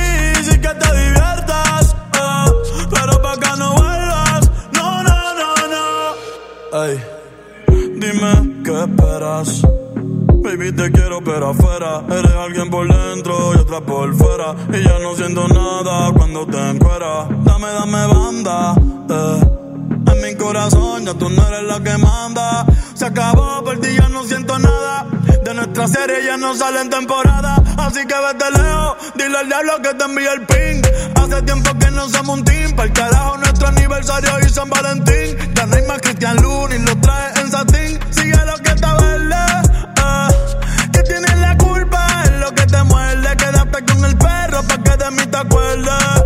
Baby, te quiero, pero afuera. Eres alguien por dentro y otra por fuera. Y ya no siento nada cuando te encueras. Dame, dame banda. Eh. En mi corazón ya tú no eres la que manda. Se acabó, perdí, ya no siento nada. De nuestra serie ya no salen temporada. Así que vete lejos, dile al diablo que te envíe el ping. Hace tiempo que no somos un team. Para el carajo, nuestro aniversario y San Valentín. Te más Cristian Luna y lo traes en satín. Sigue de mí te acuerdes.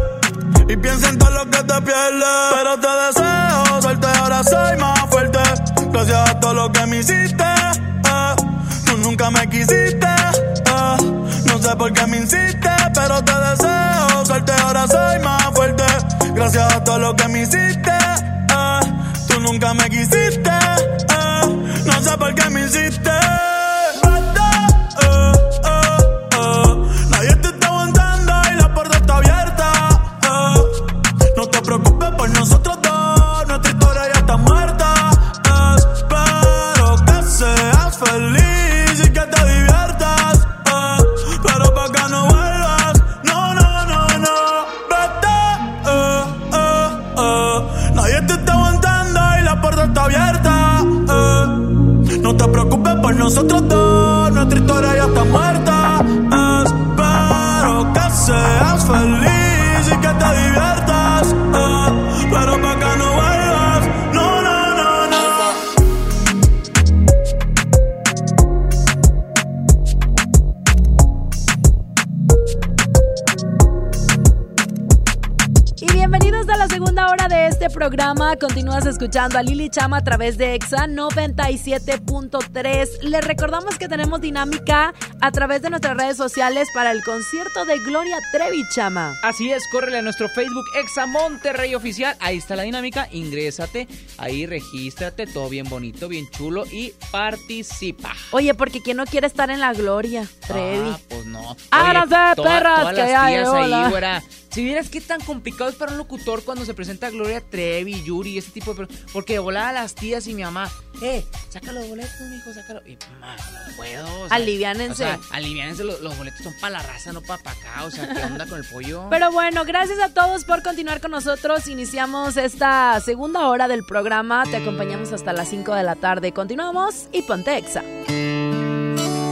Y piensa en todo lo que te pierdes. Pero te deseo suerte, ahora soy más fuerte. Gracias a todo lo que me hiciste. eh. Tú nunca me quisiste. eh. No sé por qué me insiste, pero te deseo suerte, ahora soy más fuerte. Gracias a todo lo que me hiciste. eh. Tú nunca me quisiste. No sé por qué me hiciste. Nosotros dos, programa. Continúas escuchando a Lili Chama a través de EXA 97.3. Les recordamos que tenemos dinámica a través de nuestras redes sociales para el concierto de Gloria Trevi Chama. Así es, córrele a nuestro Facebook Exa Monterrey Oficial. Ahí está la dinámica. Ingrésate, ahí regístrate, todo bien bonito, bien chulo y participa. Oye, porque ¿quién no quiere estar en la Gloria Trevi? Ah, pues no. Háganos de toda- perras todas que las hay, tías hola. ahí, güera. Si vieras qué tan complicado es para un locutor cuando se presenta Gloria Trevi, Yuri, ese tipo de... per- Porque de volada las tías y mi mamá, eh, saca los boletos, mijo, sácalo. Y, ma, no puedo. o sea, Aliviánense. O sea, aliviánense, los, los boletos son para la raza, no para acá. O sea, ¿qué onda con el pollo? Pero bueno, gracias a todos por continuar con nosotros. Iniciamos esta segunda hora del programa. Te acompañamos hasta las 5 de la tarde. Continuamos y ponte exa.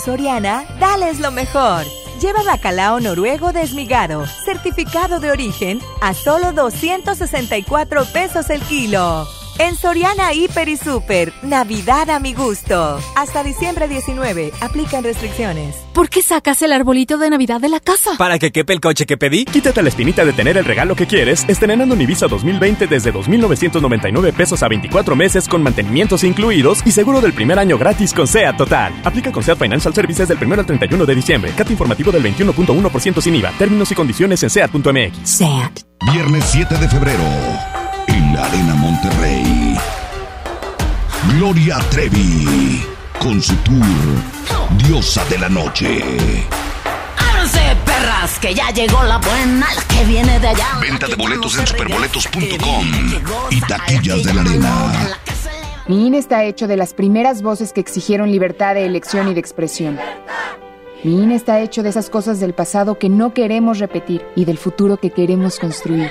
Soriana, dales lo mejor. Lleva bacalao noruego desmigado, certificado de origen, a solo 264 pesos el kilo. En Soriana Hiper y Super, Navidad a mi gusto. Hasta diciembre 19, aplican restricciones. ¿Por qué sacas el arbolito de Navidad de la casa? Para que quepe el coche que pedí. Quítate la espinita de tener el regalo que quieres, estrenando un Ibiza 2020 desde 2.999 pesos a 24 meses con mantenimientos incluidos y seguro del primer año gratis con SEAT Total. Aplica con SEAT Financial Services del 1 al 31 de diciembre. Cat informativo del 21.1% sin IVA. Términos y condiciones en SEAT.mx. SEAT. Viernes 7 de febrero, la Arena Monterrey. Gloria Trevi, con su tour Diosa de la Noche. Ábranse, perras, que ya llegó la buena, la que viene de allá. Venta de boletos en superboletos.com y taquillas de la Arena. Mi INE está hecho de las primeras voces que exigieron libertad de elección y de expresión. Mi INE está hecho de esas cosas del pasado que no queremos repetir y del futuro que queremos construir.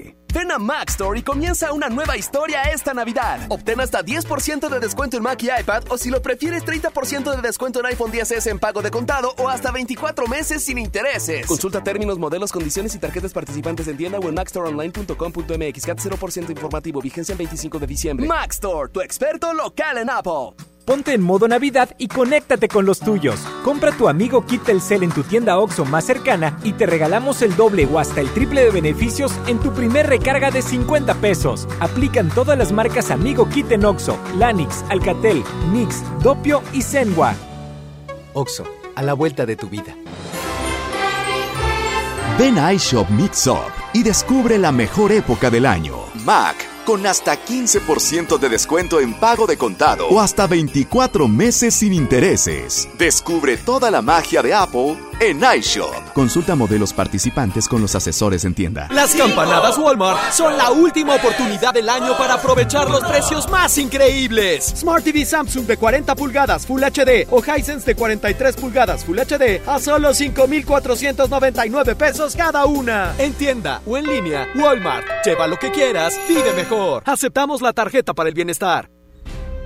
Ven a Mac Store y comienza una nueva historia esta Navidad. Obtén hasta 10% de descuento en Mac y iPad o si lo prefieres 30% de descuento en iPhone 10s en pago de contado o hasta 24 meses sin intereses. Consulta términos, modelos, condiciones y tarjetas participantes en tienda o en macstoreonline.com.mx. CAT 0% informativo. Vigencia el 25 de diciembre. Mac Store, tu experto local en Apple. Ponte en modo Navidad y conéctate con los tuyos. Compra tu amigo Kit Telcel en tu tienda OXO más cercana y te regalamos el doble o hasta el triple de beneficios en tu primer recarga de 50 pesos. Aplican todas las marcas Amigo Kit en OXO, Lanix, Alcatel, Mix, Dopio y Zenwa. OXO, a la vuelta de tu vida. Ven a iShop Mix Up y descubre la mejor época del año. Mac, con hasta 15% de descuento en pago de contado o hasta 24 meses sin intereses. Descubre toda la magia de Apple en iShop. Consulta modelos participantes con los asesores en tienda. Las campanadas Walmart son la última oportunidad del año para aprovechar los precios más increíbles. Smart TV Samsung de 40 pulgadas Full HD o Hisense de 43 pulgadas Full HD a solo 5,499 pesos cada una. En tienda o en línea, Walmart. Lleva lo que quieras, vive mejor. Aceptamos la tarjeta para el bienestar.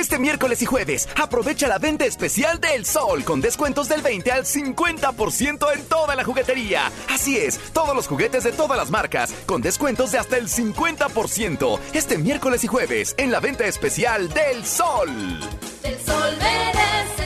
Este miércoles y jueves, aprovecha la venta especial del Sol con descuentos del 20 al 50% en toda la juguetería. Así es, todos los juguetes de todas las marcas con descuentos de hasta el 50%. Este miércoles y jueves en la venta especial del Sol. El sol merece.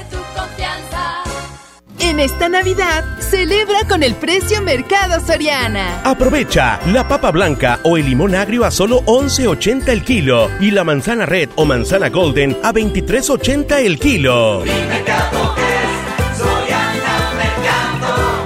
En esta Navidad, celebra con el precio Mercado Soriana. Aprovecha la papa blanca o el limón agrio a solo 11.80 el kilo y la manzana red o manzana golden a 23.80 el kilo.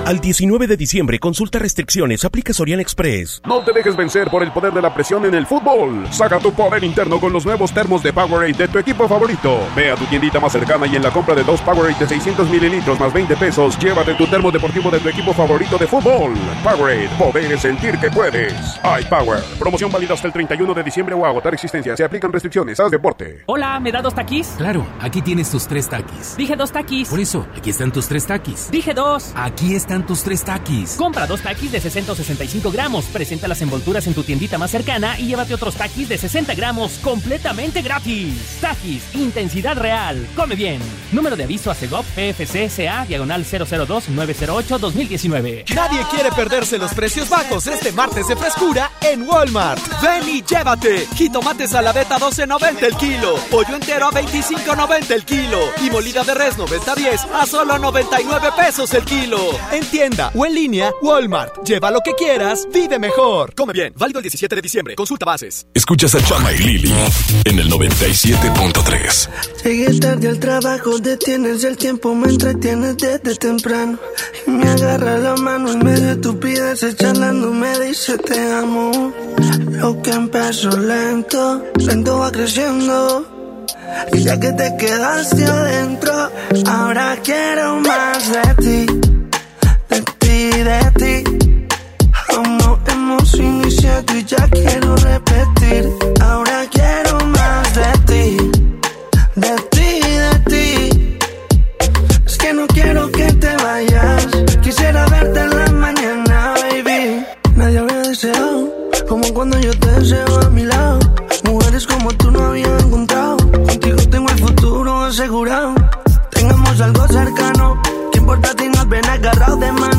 Al 19 de diciembre, consulta restricciones, aplica Sorian Express. No te dejes vencer por el poder de la presión en el fútbol. Saca tu poder interno con los nuevos termos de Powerade de tu equipo favorito. Ve a tu tiendita más cercana y en la compra de dos Powerade de 600 mililitros más 20 pesos, llévate tu termo deportivo de tu equipo favorito de fútbol. Powerade, poder es sentir que puedes. iPower. Promoción válida hasta el 31 de diciembre o agotar existencia. Se aplican restricciones. Haz deporte. Hola, ¿me da dos taquis? Claro, aquí tienes tus tres taquis. Dije dos taquis. Por eso, aquí están tus tres taquis. Dije dos. Aquí están tus tres taquis. Compra dos taquis de 665 gramos. Presenta las envolturas en tu tiendita más cercana y llévate otros taquis de 60 gramos completamente gratis. Taquis, intensidad real. Come bien. Número de aviso a CEGOP PFC CA diagonal 002-908-2019. Nadie quiere perderse los precios bajos este martes de frescura en Walmart. Ven y llévate. Jitomate saladeta 12.90 el kilo. Pollo entero a 25.90 el kilo. Y molida de res 90.10 a solo 99 pesos el kilo. En tienda o en línea, Walmart. Lleva lo que quieras, vive mejor. Come bien. Válido el 17 de diciembre. Consulta bases. Escuchas a Chama y Lili en el 97.3. Llegué tarde al trabajo, detienes el tiempo, me entretienes desde temprano. Y me agarra la mano en medio de estupideces, charlando, me dice te amo. Lo que empezó lento, lento va creciendo. Y ya que te quedaste adentro, ahora quiero más de ti, ti, de ti. Aún no hemos iniciado y ya quiero repetir. Ahora quiero más de ti, de ti, de ti. Es que no quiero que te vayas. Quisiera verte en la mañana, baby. Nadie habría deseado como cuando yo te deseo a mi lado. Mujeres como tú no había encontrado. Contigo tengo el futuro asegurado. Tengamos algo cercano. ¿Qué importa si nos ven agarrados de mano?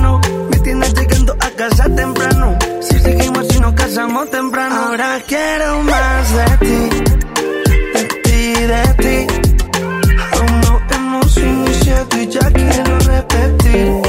Casa temprano. Si seguimos y nos casamos temprano. Ahora quiero más de ti. De ti, de ti. Aún no hemos iniciado y ya quiero repetir.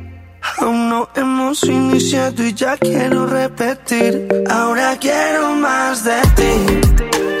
Aún no hemos iniciado y ya quiero repetir. Ahora quiero más de ti,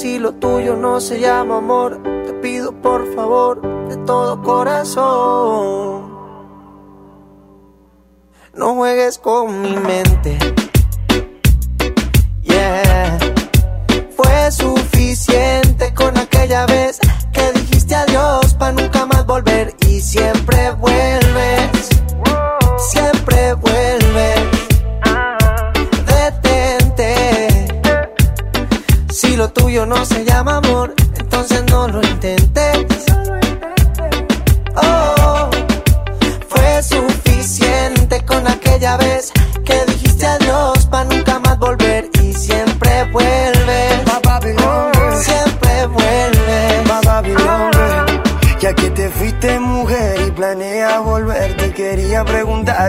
Si lo tuyo no se llama amor, te pido por favor de todo corazón. No juegues con mi mente.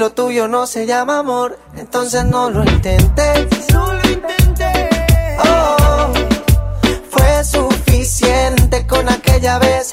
lo tuyo no se llama amor, entonces no lo intentes. No lo intenté. Oh, fue suficiente con aquella vez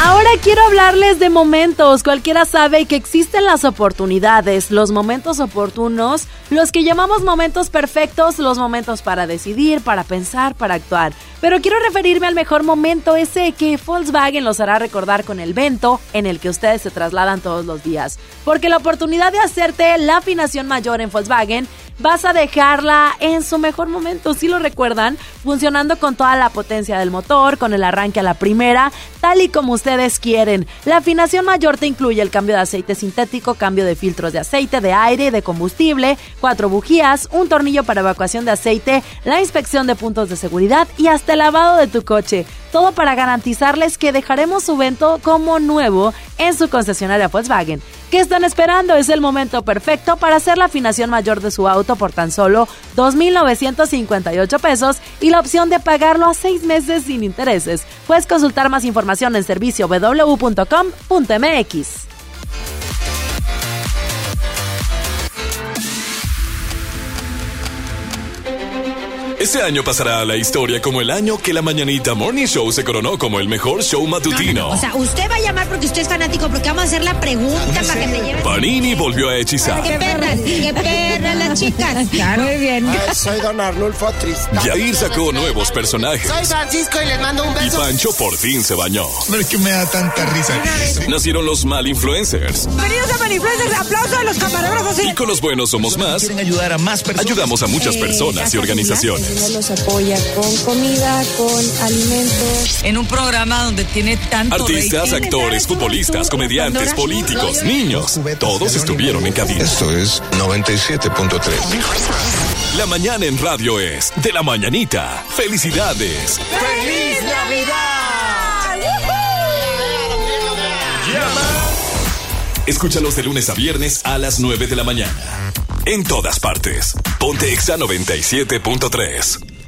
Ahora quiero hablarles de momentos. Cualquiera sabe que existen las oportunidades, los momentos oportunos, los que llamamos momentos perfectos, los momentos para decidir, para pensar, para actuar. Pero quiero referirme al mejor momento, ese que Volkswagen los hará recordar con el vento en el que ustedes se trasladan todos los días. Porque la oportunidad de hacerte la afinación mayor en Volkswagen vas a dejarla en su mejor momento, si lo recuerdan, funcionando con toda la potencia del motor, con el arranque a la primera, tal y como ustedes quieren. La afinación mayor te incluye el cambio de aceite sintético, cambio de filtros de aceite, de aire de combustible, cuatro bujías, un tornillo para evacuación de aceite, la inspección de puntos de seguridad y hasta el lavado de tu coche. Todo para garantizarles que dejaremos su vento como nuevo en su concesionaria Volkswagen. ¿Qué están esperando? Es el momento perfecto para hacer la afinación mayor de su auto por tan solo 2.958 pesos y la opción de pagarlo a seis meses sin intereses. Puedes consultar más información en servicio www.com.mx. Este año pasará a la historia como el año que la Mañanita Morning Show se coronó como el mejor show matutino. O sea, usted va a llamar porque usted es fanático, porque vamos a hacer la pregunta para que te lleven. Panini volvió a hechizar. ¡Qué perras! ¡Qué perras las chicas! Muy bien. soy Don Arnulfo Tristán. Yair sacó nuevos personajes. Soy Francisco y les mando un Y beso. Pancho por fin se bañó. No es que me da tanta risa. Nacieron los mal influencers. Bienvenidos a Manifluencers. Aplauso de los camarógrafos. Y con los buenos somos más. Quieren ayudar a más personas. Ayudamos a muchas personas y organizaciones. Los apoya con comida, con alimentos. En un programa donde tiene tanto Artistas, rating. actores, futbolistas, comediantes, políticos, niños. Todos estuvieron en cabina. Esto es 97.3. La mañana en radio es de la mañanita. Felicidades. ¡Feliz Navidad! Escúchalos de lunes a viernes a las 9 de la mañana. En todas partes. Ponte Exa 97.3.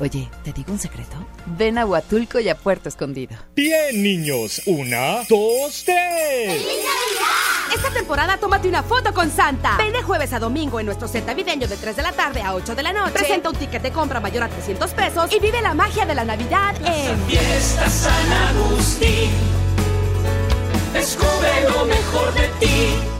Oye, ¿te digo un secreto? Ven a Huatulco y a Puerto Escondido. Bien, niños. Una, dos, tres. Esta temporada tómate una foto con Santa. Ven de jueves a domingo en nuestro set navideño de 3 de la tarde a 8 de la noche. Presenta un ticket de compra mayor a 300 pesos y vive la magia de la Navidad en Fiesta San Agustín. Descubre lo mejor de ti.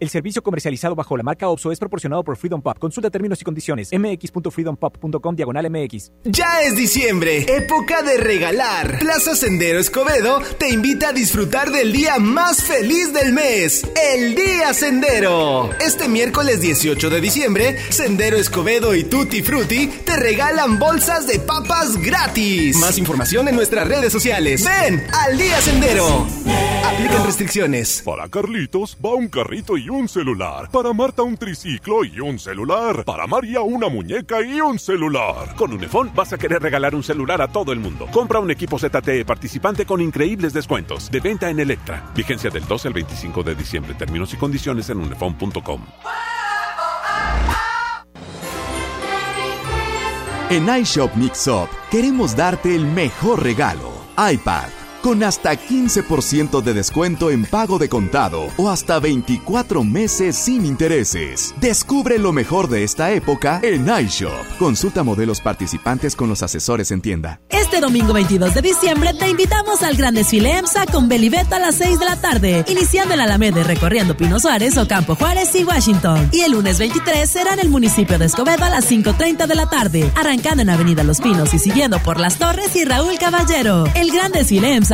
El servicio comercializado bajo la marca OPSO es proporcionado por Freedom Pop. Consulta términos y condiciones. mx.freedompop.com diagonal mx. Ya es diciembre, época de regalar. Plaza Sendero Escobedo te invita a disfrutar del día más feliz del mes, el Día Sendero. Este miércoles 18 de diciembre, Sendero Escobedo y Tutti Frutti te regalan bolsas de papas gratis. Más información en nuestras redes sociales. Ven al Día Sendero. Aplican restricciones. Para Carlitos va un carrito y un celular. Para Marta un triciclo y un celular. Para María una muñeca y un celular. Con Unifón vas a querer regalar un celular a todo el mundo. Compra un equipo ZTE participante con increíbles descuentos. De venta en Electra. Vigencia del 12 al 25 de diciembre. Términos y condiciones en unifón.com. En iShop Mixup queremos darte el mejor regalo. iPad con hasta 15% de descuento en pago de contado o hasta 24 meses sin intereses. Descubre lo mejor de esta época en iShop. Consulta modelos participantes con los asesores en tienda. Este domingo 22 de diciembre te invitamos al gran desfile EMSA con Belibeto a las 6 de la tarde, iniciando en Alameda recorriendo Pino Suárez, Ocampo Juárez y Washington. Y el lunes 23 será en el municipio de Escobedo a las 5.30 de la tarde, arrancando en Avenida Los Pinos y siguiendo por Las Torres y Raúl Caballero. El gran desfile EMSA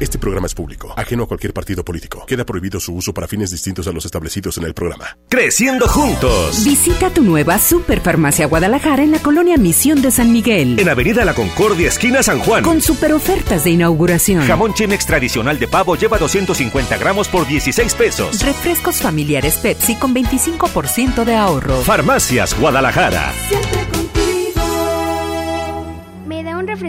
Este programa es público, ajeno a cualquier partido político. Queda prohibido su uso para fines distintos a los establecidos en el programa. Creciendo juntos. Visita tu nueva Superfarmacia Guadalajara en la colonia Misión de San Miguel. En Avenida La Concordia, esquina San Juan. Con super ofertas de inauguración. Jamón Chimex tradicional de pavo lleva 250 gramos por 16 pesos. Refrescos familiares Pepsi con 25% de ahorro. Farmacias Guadalajara. ¿Me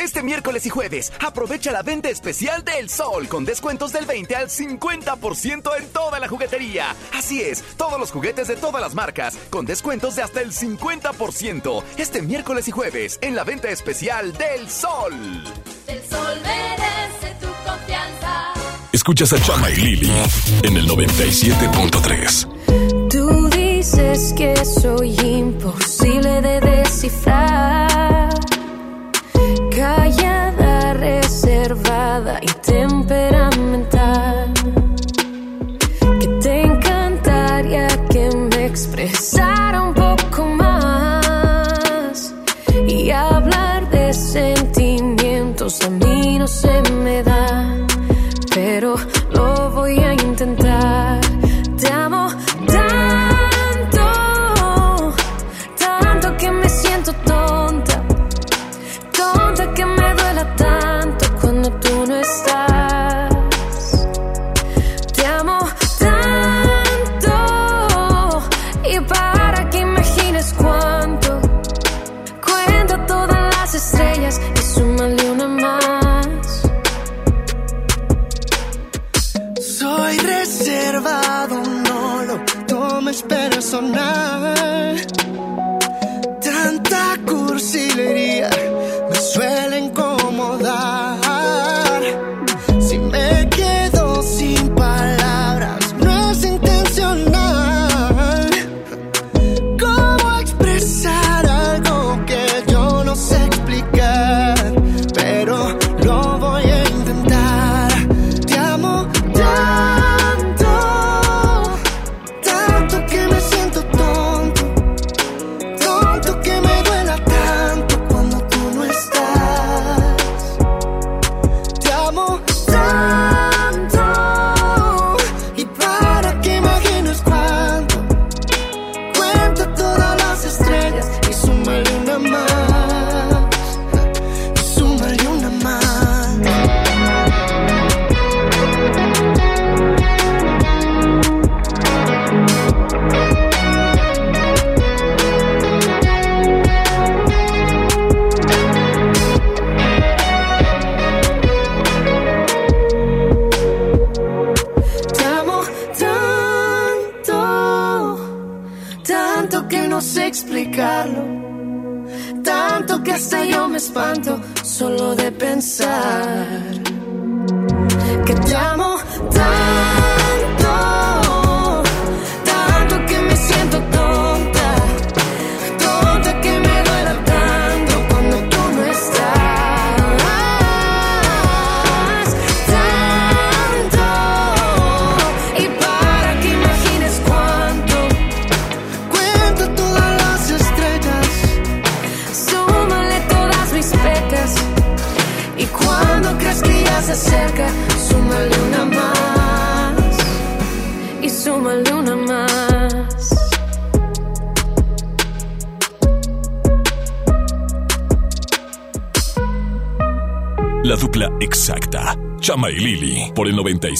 Este miércoles y jueves, aprovecha la venta especial del Sol con descuentos del 20 al 50% en toda la juguetería. Así es, todos los juguetes de todas las marcas con descuentos de hasta el 50%. Este miércoles y jueves en la venta especial del Sol. El sol merece tu confianza. Escuchas a Chama y Lili en el 97.3. Tú dices que soy imposible de descifrar.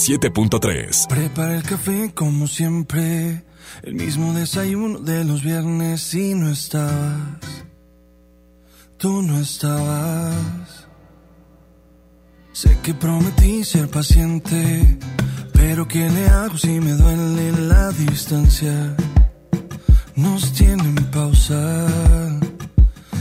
97.3. Prepara el café como siempre, el mismo desayuno de los viernes y no estabas. Tú no estabas. Sé que prometí ser paciente, pero ¿qué le hago si me duele la distancia? Nos tienen pausa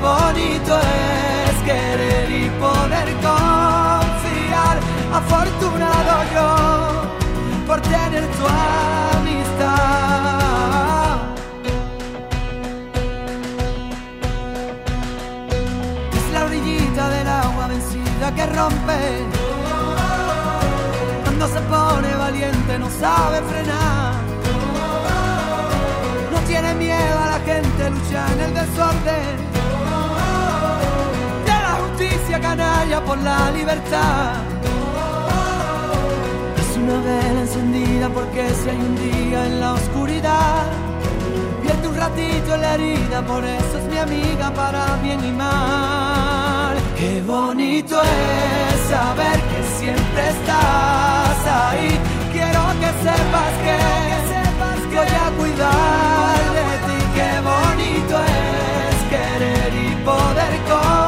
Bonito es querer y poder confiar. Afortunado yo por tener tu amistad. Es la orillita del agua vencida que rompe. Cuando se pone valiente no sabe frenar. No tiene miedo a la gente, lucha en el desorden. Justicia canalla por la libertad. Es una vela encendida porque si hay un día en la oscuridad, vierte un ratito en la herida, por eso es mi amiga para bien y mal. Qué bonito es saber que siempre estás ahí. Quiero que sepas que, voy a cuidar de ti. Qué bonito es querer y poder confiar.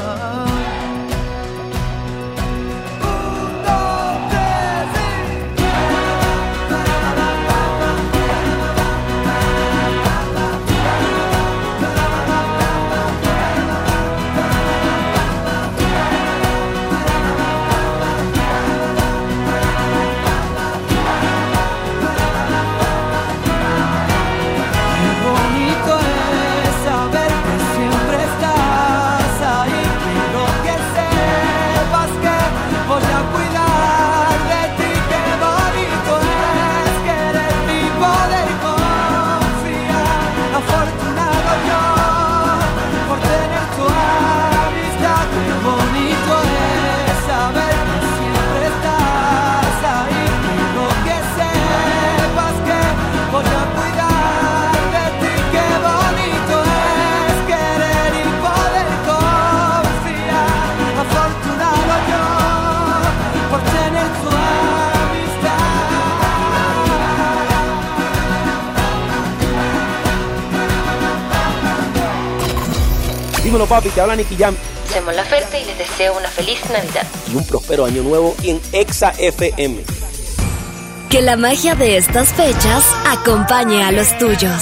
Dímelo papi, te habla Nicky Jam Somos La Ferte y les deseo una feliz Navidad. y un próspero año nuevo en Exa FM. Que la magia de estas fechas acompañe a los tuyos.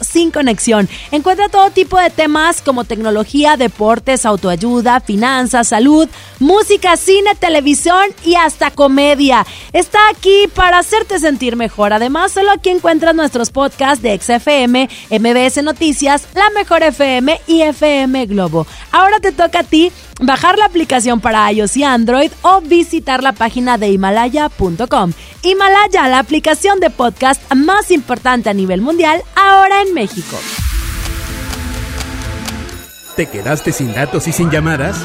sin conexión. Encuentra todo tipo de temas como tecnología, deportes, autoayuda, finanzas, salud, música, cine, televisión y hasta comedia. Está aquí para hacerte sentir mejor. Además, solo aquí encuentras nuestros podcasts de XFM, MBS Noticias, La Mejor FM y FM Globo. Ahora te toca a ti bajar la aplicación para iOS y Android o visitar la página de himalaya.com. Himalaya, la aplicación de podcast más importante a nivel mundial, ahora en México. ¿Te quedaste sin datos y sin llamadas?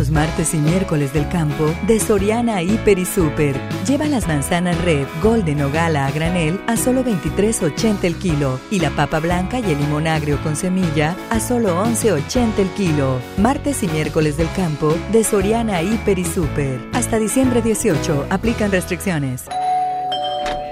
Los martes y miércoles del campo de Soriana Hiper y Super. Lleva las manzanas red, golden o gala a granel a solo 23.80 el kilo y la papa blanca y el limón agrio con semilla a solo 11.80 el kilo. Martes y miércoles del campo de Soriana Hiper y Super. Hasta diciembre 18 aplican restricciones.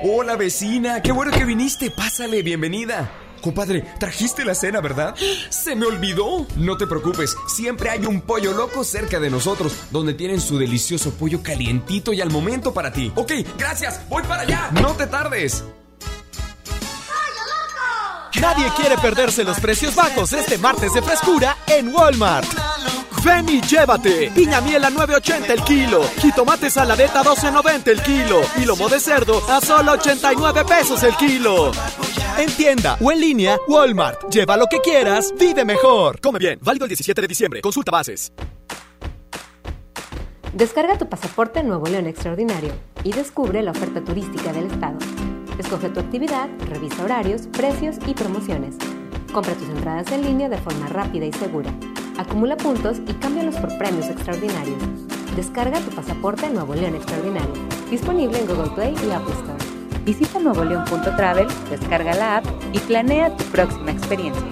Hola vecina, qué bueno que viniste. Pásale, bienvenida. Compadre, trajiste la cena, ¿verdad? Se me olvidó. No te preocupes, siempre hay un pollo loco cerca de nosotros, donde tienen su delicioso pollo calientito y al momento para ti. Ok, gracias, voy para allá. No te tardes. Nadie quiere perderse los precios bajos este martes de frescura en Walmart. Ven y llévate. Piña miel a 9.80 el kilo. Jitomate saladeta a 12.90 el kilo. Y lomo de cerdo a solo 89 pesos el kilo. En tienda o en línea, Walmart. Lleva lo que quieras, vive mejor. Come bien. Válido el 17 de diciembre. Consulta bases. Descarga tu pasaporte Nuevo León Extraordinario y descubre la oferta turística del estado. Escoge tu actividad, revisa horarios, precios y promociones. Compra tus entradas en línea de forma rápida y segura. Acumula puntos y cámbialos por premios extraordinarios. Descarga tu pasaporte Nuevo León Extraordinario. Disponible en Google Play y Apple Store. Visita nuevoleón.travel, descarga la app y planea tu próxima experiencia.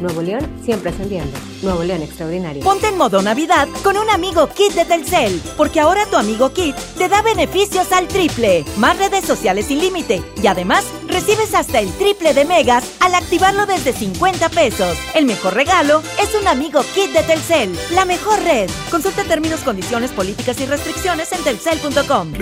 Nuevo León siempre ascendiendo. Nuevo León Extraordinario. Ponte en modo Navidad con un amigo Kit de Telcel, porque ahora tu amigo Kit te da beneficios al triple, más redes sociales sin límite y además recibes hasta el triple de megas al activarlo desde 50 pesos. El mejor regalo es un amigo Kit de Telcel, la mejor red. Consulta términos, condiciones, políticas y restricciones en telcel.com.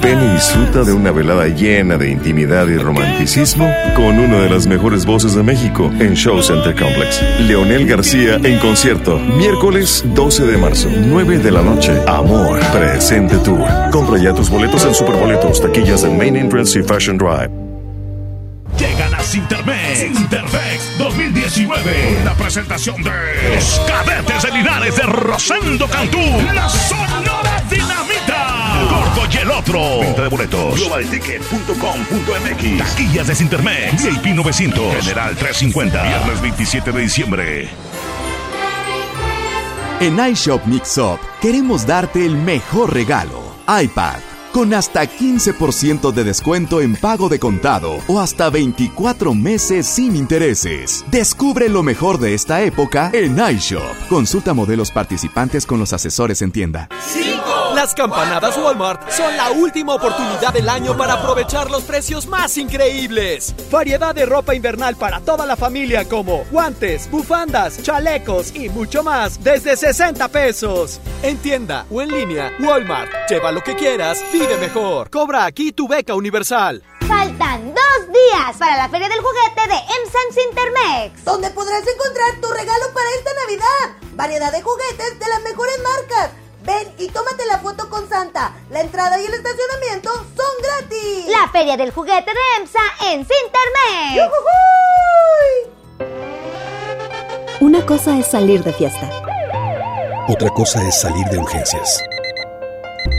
Ven y disfruta de una velada llena de intimidad y romanticismo con una de las mejores voces de México en Show Center Complex. Leonel García en concierto, miércoles 12 de marzo, 9 de la noche. Amor, presente tour. Compra ya tus boletos en Superboletos, taquillas en Main Entrance y Fashion Drive. Llegan a Sintermex. Sintermex 2019. La presentación de los cadetes de Linares de Rosendo Cantú. La Sonora Dinamita. Gordo y el otro. Venta de boletos. Globalticket.com.mx. Taquillas de Sintermex. VIP 900. General 350. Viernes 27 de diciembre. En iShop Mix Up queremos darte el mejor regalo. iPad. Con hasta 15% de descuento en pago de contado o hasta 24 meses sin intereses. Descubre lo mejor de esta época en iShop. Consulta modelos participantes con los asesores en tienda. Las campanadas Walmart son la última oportunidad del año para aprovechar los precios más increíbles. Variedad de ropa invernal para toda la familia como guantes, bufandas, chalecos y mucho más desde 60 pesos. En tienda o en línea, Walmart. Lleva lo que quieras, vive mejor. Cobra aquí tu beca universal. Faltan dos días para la Feria del Juguete de Emsan Intermex. Donde podrás encontrar tu regalo para esta Navidad. Variedad de juguetes de las mejores marcas Ven y tómate la foto con Santa. La entrada y el estacionamiento son gratis. La Feria del Juguete de EMSA en Cintermex. Una cosa es salir de fiesta. Otra cosa es salir de urgencias.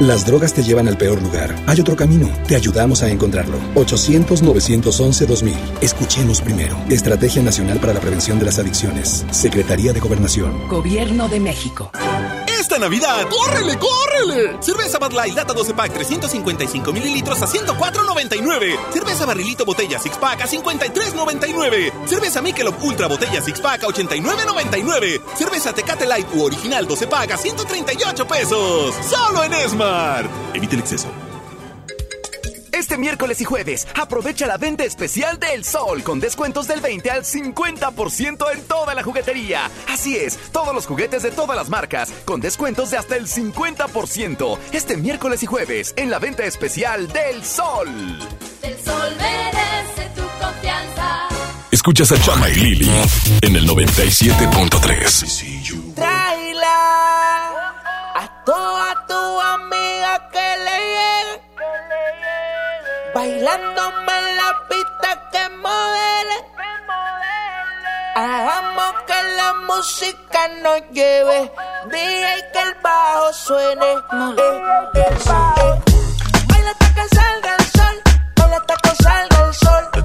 Las drogas te llevan al peor lugar. Hay otro camino. Te ayudamos a encontrarlo. 800-911-2000. Escuchemos primero. Estrategia Nacional para la Prevención de las Adicciones. Secretaría de Gobernación. Gobierno de México. Esta Navidad, ¡córrele, córrele! Cerveza Bud Light Lata 12 Pack 355 mililitros a 104.99. Cerveza Barrilito Botella Six Pack a 53.99. Cerveza Michelob Ultra Botella Six Pack a 89.99. Cerveza Tecate Light u Original 12 Pack a 138 pesos. Solo en Smart. Evite el exceso. Este miércoles y jueves, aprovecha la venta especial del Sol con descuentos del 20 al 50% en toda la juguetería. Así es, todos los juguetes de todas las marcas con descuentos de hasta el 50%. Este miércoles y jueves en la venta especial del Sol. El sol merece tu confianza. Escuchas a Chama y Lili en el 97.3. Tráela a toda Bailándome en la pista que modele. Hagamos que la música nos lleve. DJ que el bajo suene. Eh, eh, eh. Baila hasta que salga el sol. Baila hasta que salga el sol.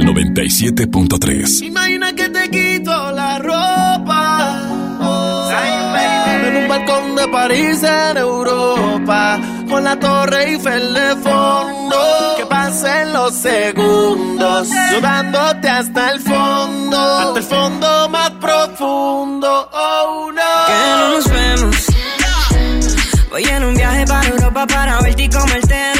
El 97.3. Imagina que te quito la ropa. oh, en un balcón de París en Europa. Con la Torre Eiffel de fondo. Que pasen los segundos. Llevándote hasta el fondo. Hasta el fondo más profundo. Oh no. Que no nos vemos. Voy en un viaje para Europa para verte y comerte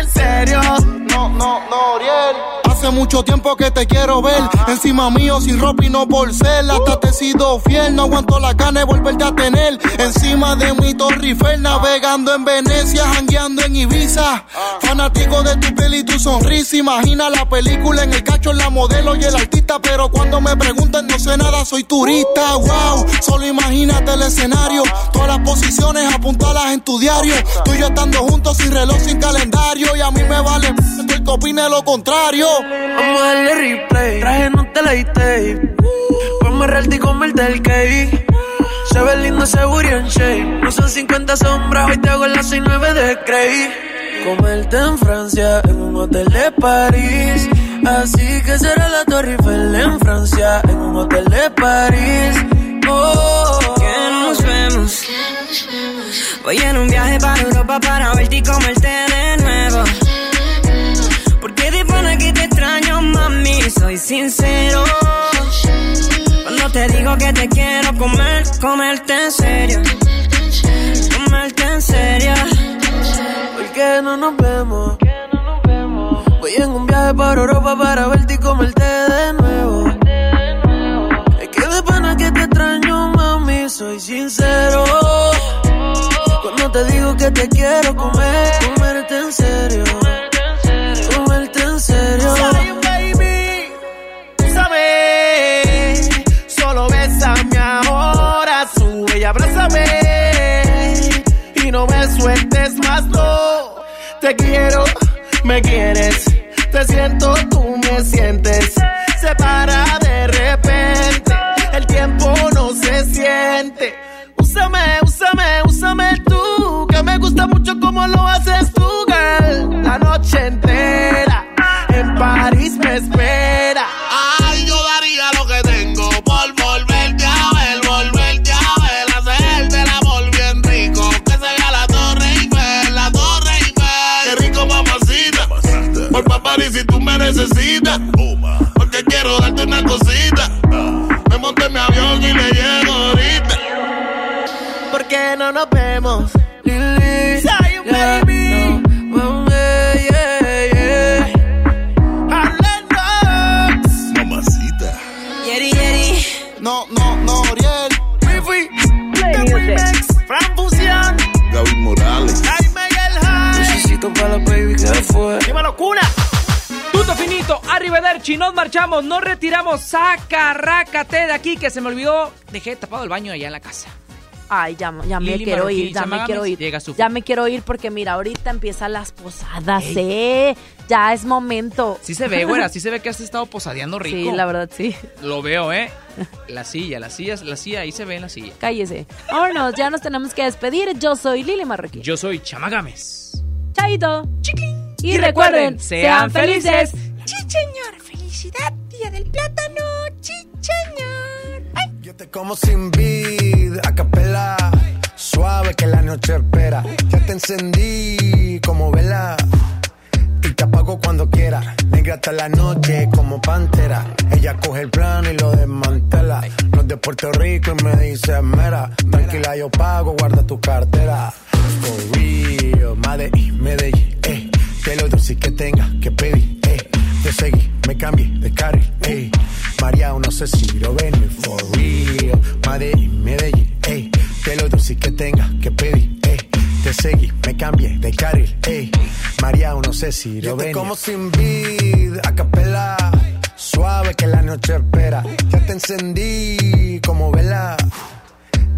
en serio. No, no, no, Oriel. Hace mucho tiempo que te quiero ver. Encima mío, sin ropa y no por ser. Hasta te he sido fiel. No aguanto la gana de volverte a tener. Encima de mi Torre Eiffel, navegando en Venecia, jangueando en Ibiza. Fanático de tu piel y tu sonrisa. Imagina la película en el cacho, la modelo y el artista. Pero cuando me preguntan, no sé nada, soy turista. Wow, solo imagínate el escenario. Todas las posiciones apuntadas en tu diario. Tú y yo estando juntos sin reloj, sin calendario. Y a mí me vale el que opine lo contrario. Vamos a darle replay. Traje no te la tape. Vamos a real y comerte el cake. Se ve lindo ese booty en shape. No son 50 sombras, hoy te hago las 69 de Cray. Comerte en Francia, en un hotel de París. Así que será la Torre Eiffel en Francia, en un hotel de París. Oh, que nos vemos. Voy en un viaje para Europa para verte y comerte de nuevo. Porque de pana que te soy sincero. Cuando te digo que te quiero comer, comerte en serio. Comerte en serio. ¿Por qué no nos vemos? Voy en un viaje para Europa para verte y comerte de nuevo. Es que de pana que te extraño, mami, soy sincero. Cuando te digo que te quiero comer, comerte en serio. Comerte en serio. Solo bésame ahora, sube y abrázame. Y no me sueltes más, no. Te quiero, me quieres. Te siento, tú me sientes. Se para de repente. El tiempo no se siente. Úsame, úsame, úsame tú. Que me gusta mucho como lo haces tú, girl. La noche entera. En París me espera. Necesitas. Porque quiero darte una cosita. Me monté en mi avión y le llego ahorita. ¿Por qué no nos vemos? Arrivederci, nos marchamos, nos retiramos, saca, rácate de aquí, que se me olvidó, dejé tapado el baño allá en la casa. Ay, ya, ya me Lili quiero ir, ya me Chama quiero Gámez, ir. llega su- Ya me quiero ir porque mira, ahorita empiezan las posadas, ¿eh? Ya es momento. Sí se ve, güera, sí se ve que has estado posadeando rico. Sí, la verdad, sí. Lo veo, ¿eh? La silla, la silla, la silla, ahí se ve en la silla. Cállese. Vámonos, ya nos tenemos que despedir. Yo soy Lili Marroquín. Yo soy Chamagames. Chaito. Y recuerden, sean felices. Chicheñor, felicidad, día del plátano, chicheñor. Yo te como sin vid, a capela. Suave que la noche espera. Ya te encendí como vela. Y te apago cuando quiera. Negra hasta la noche como pantera. Ella coge el plano y lo desmantela. No es de Puerto Rico y me dice mera. Tranquila, yo pago, guarda tu cartera. For real, Medellín, Medellín, eh. Que lo dulce que tenga que pedir, eh. Te seguí, me cambié de carril, eh. María, no sé si lo ven, for real. Medellín, Medellín, eh. Que lo dulce que tenga que pedir, eh. Te seguí, me cambié de carril, eh. María, no sé si lo ven. como sin vid, a capela. Suave que la noche espera. Ya te encendí como vela.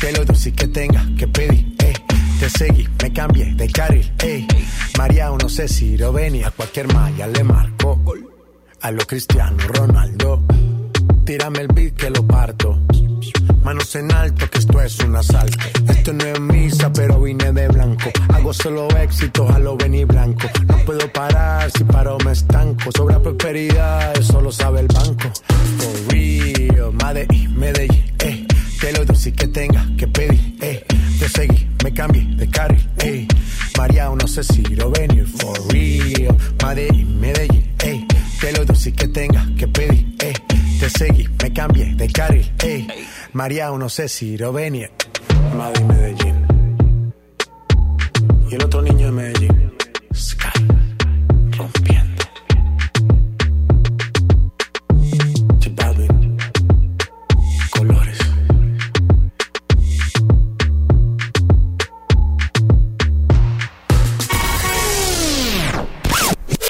Te lo si que tenga que pedir, ey. Te seguí, me cambié de carril, ey. María, no sé si lo venir. A cualquier malla le marco. A lo Cristiano Ronaldo. Tírame el beat que lo parto. Manos en alto, que esto es un asalto. Esto no es misa, pero vine de blanco. Hago solo éxitos a lo venir blanco. No puedo parar, si paro me estanco. Sobra prosperidad, eso lo sabe el banco. For real, Madrid, Medellín, eh. Te lo si que tenga que pedir, eh. Te seguí, me cambié de carril, eh. María, no sé si lo venir, for real. Madrid, Medellín, eh. Te lo si que tenga que pedir, eh. Te seguí, me cambié de carril, ey. María, no sé si lo venía. Madrid, Medellín. Y el otro niño de Medellín. Sky.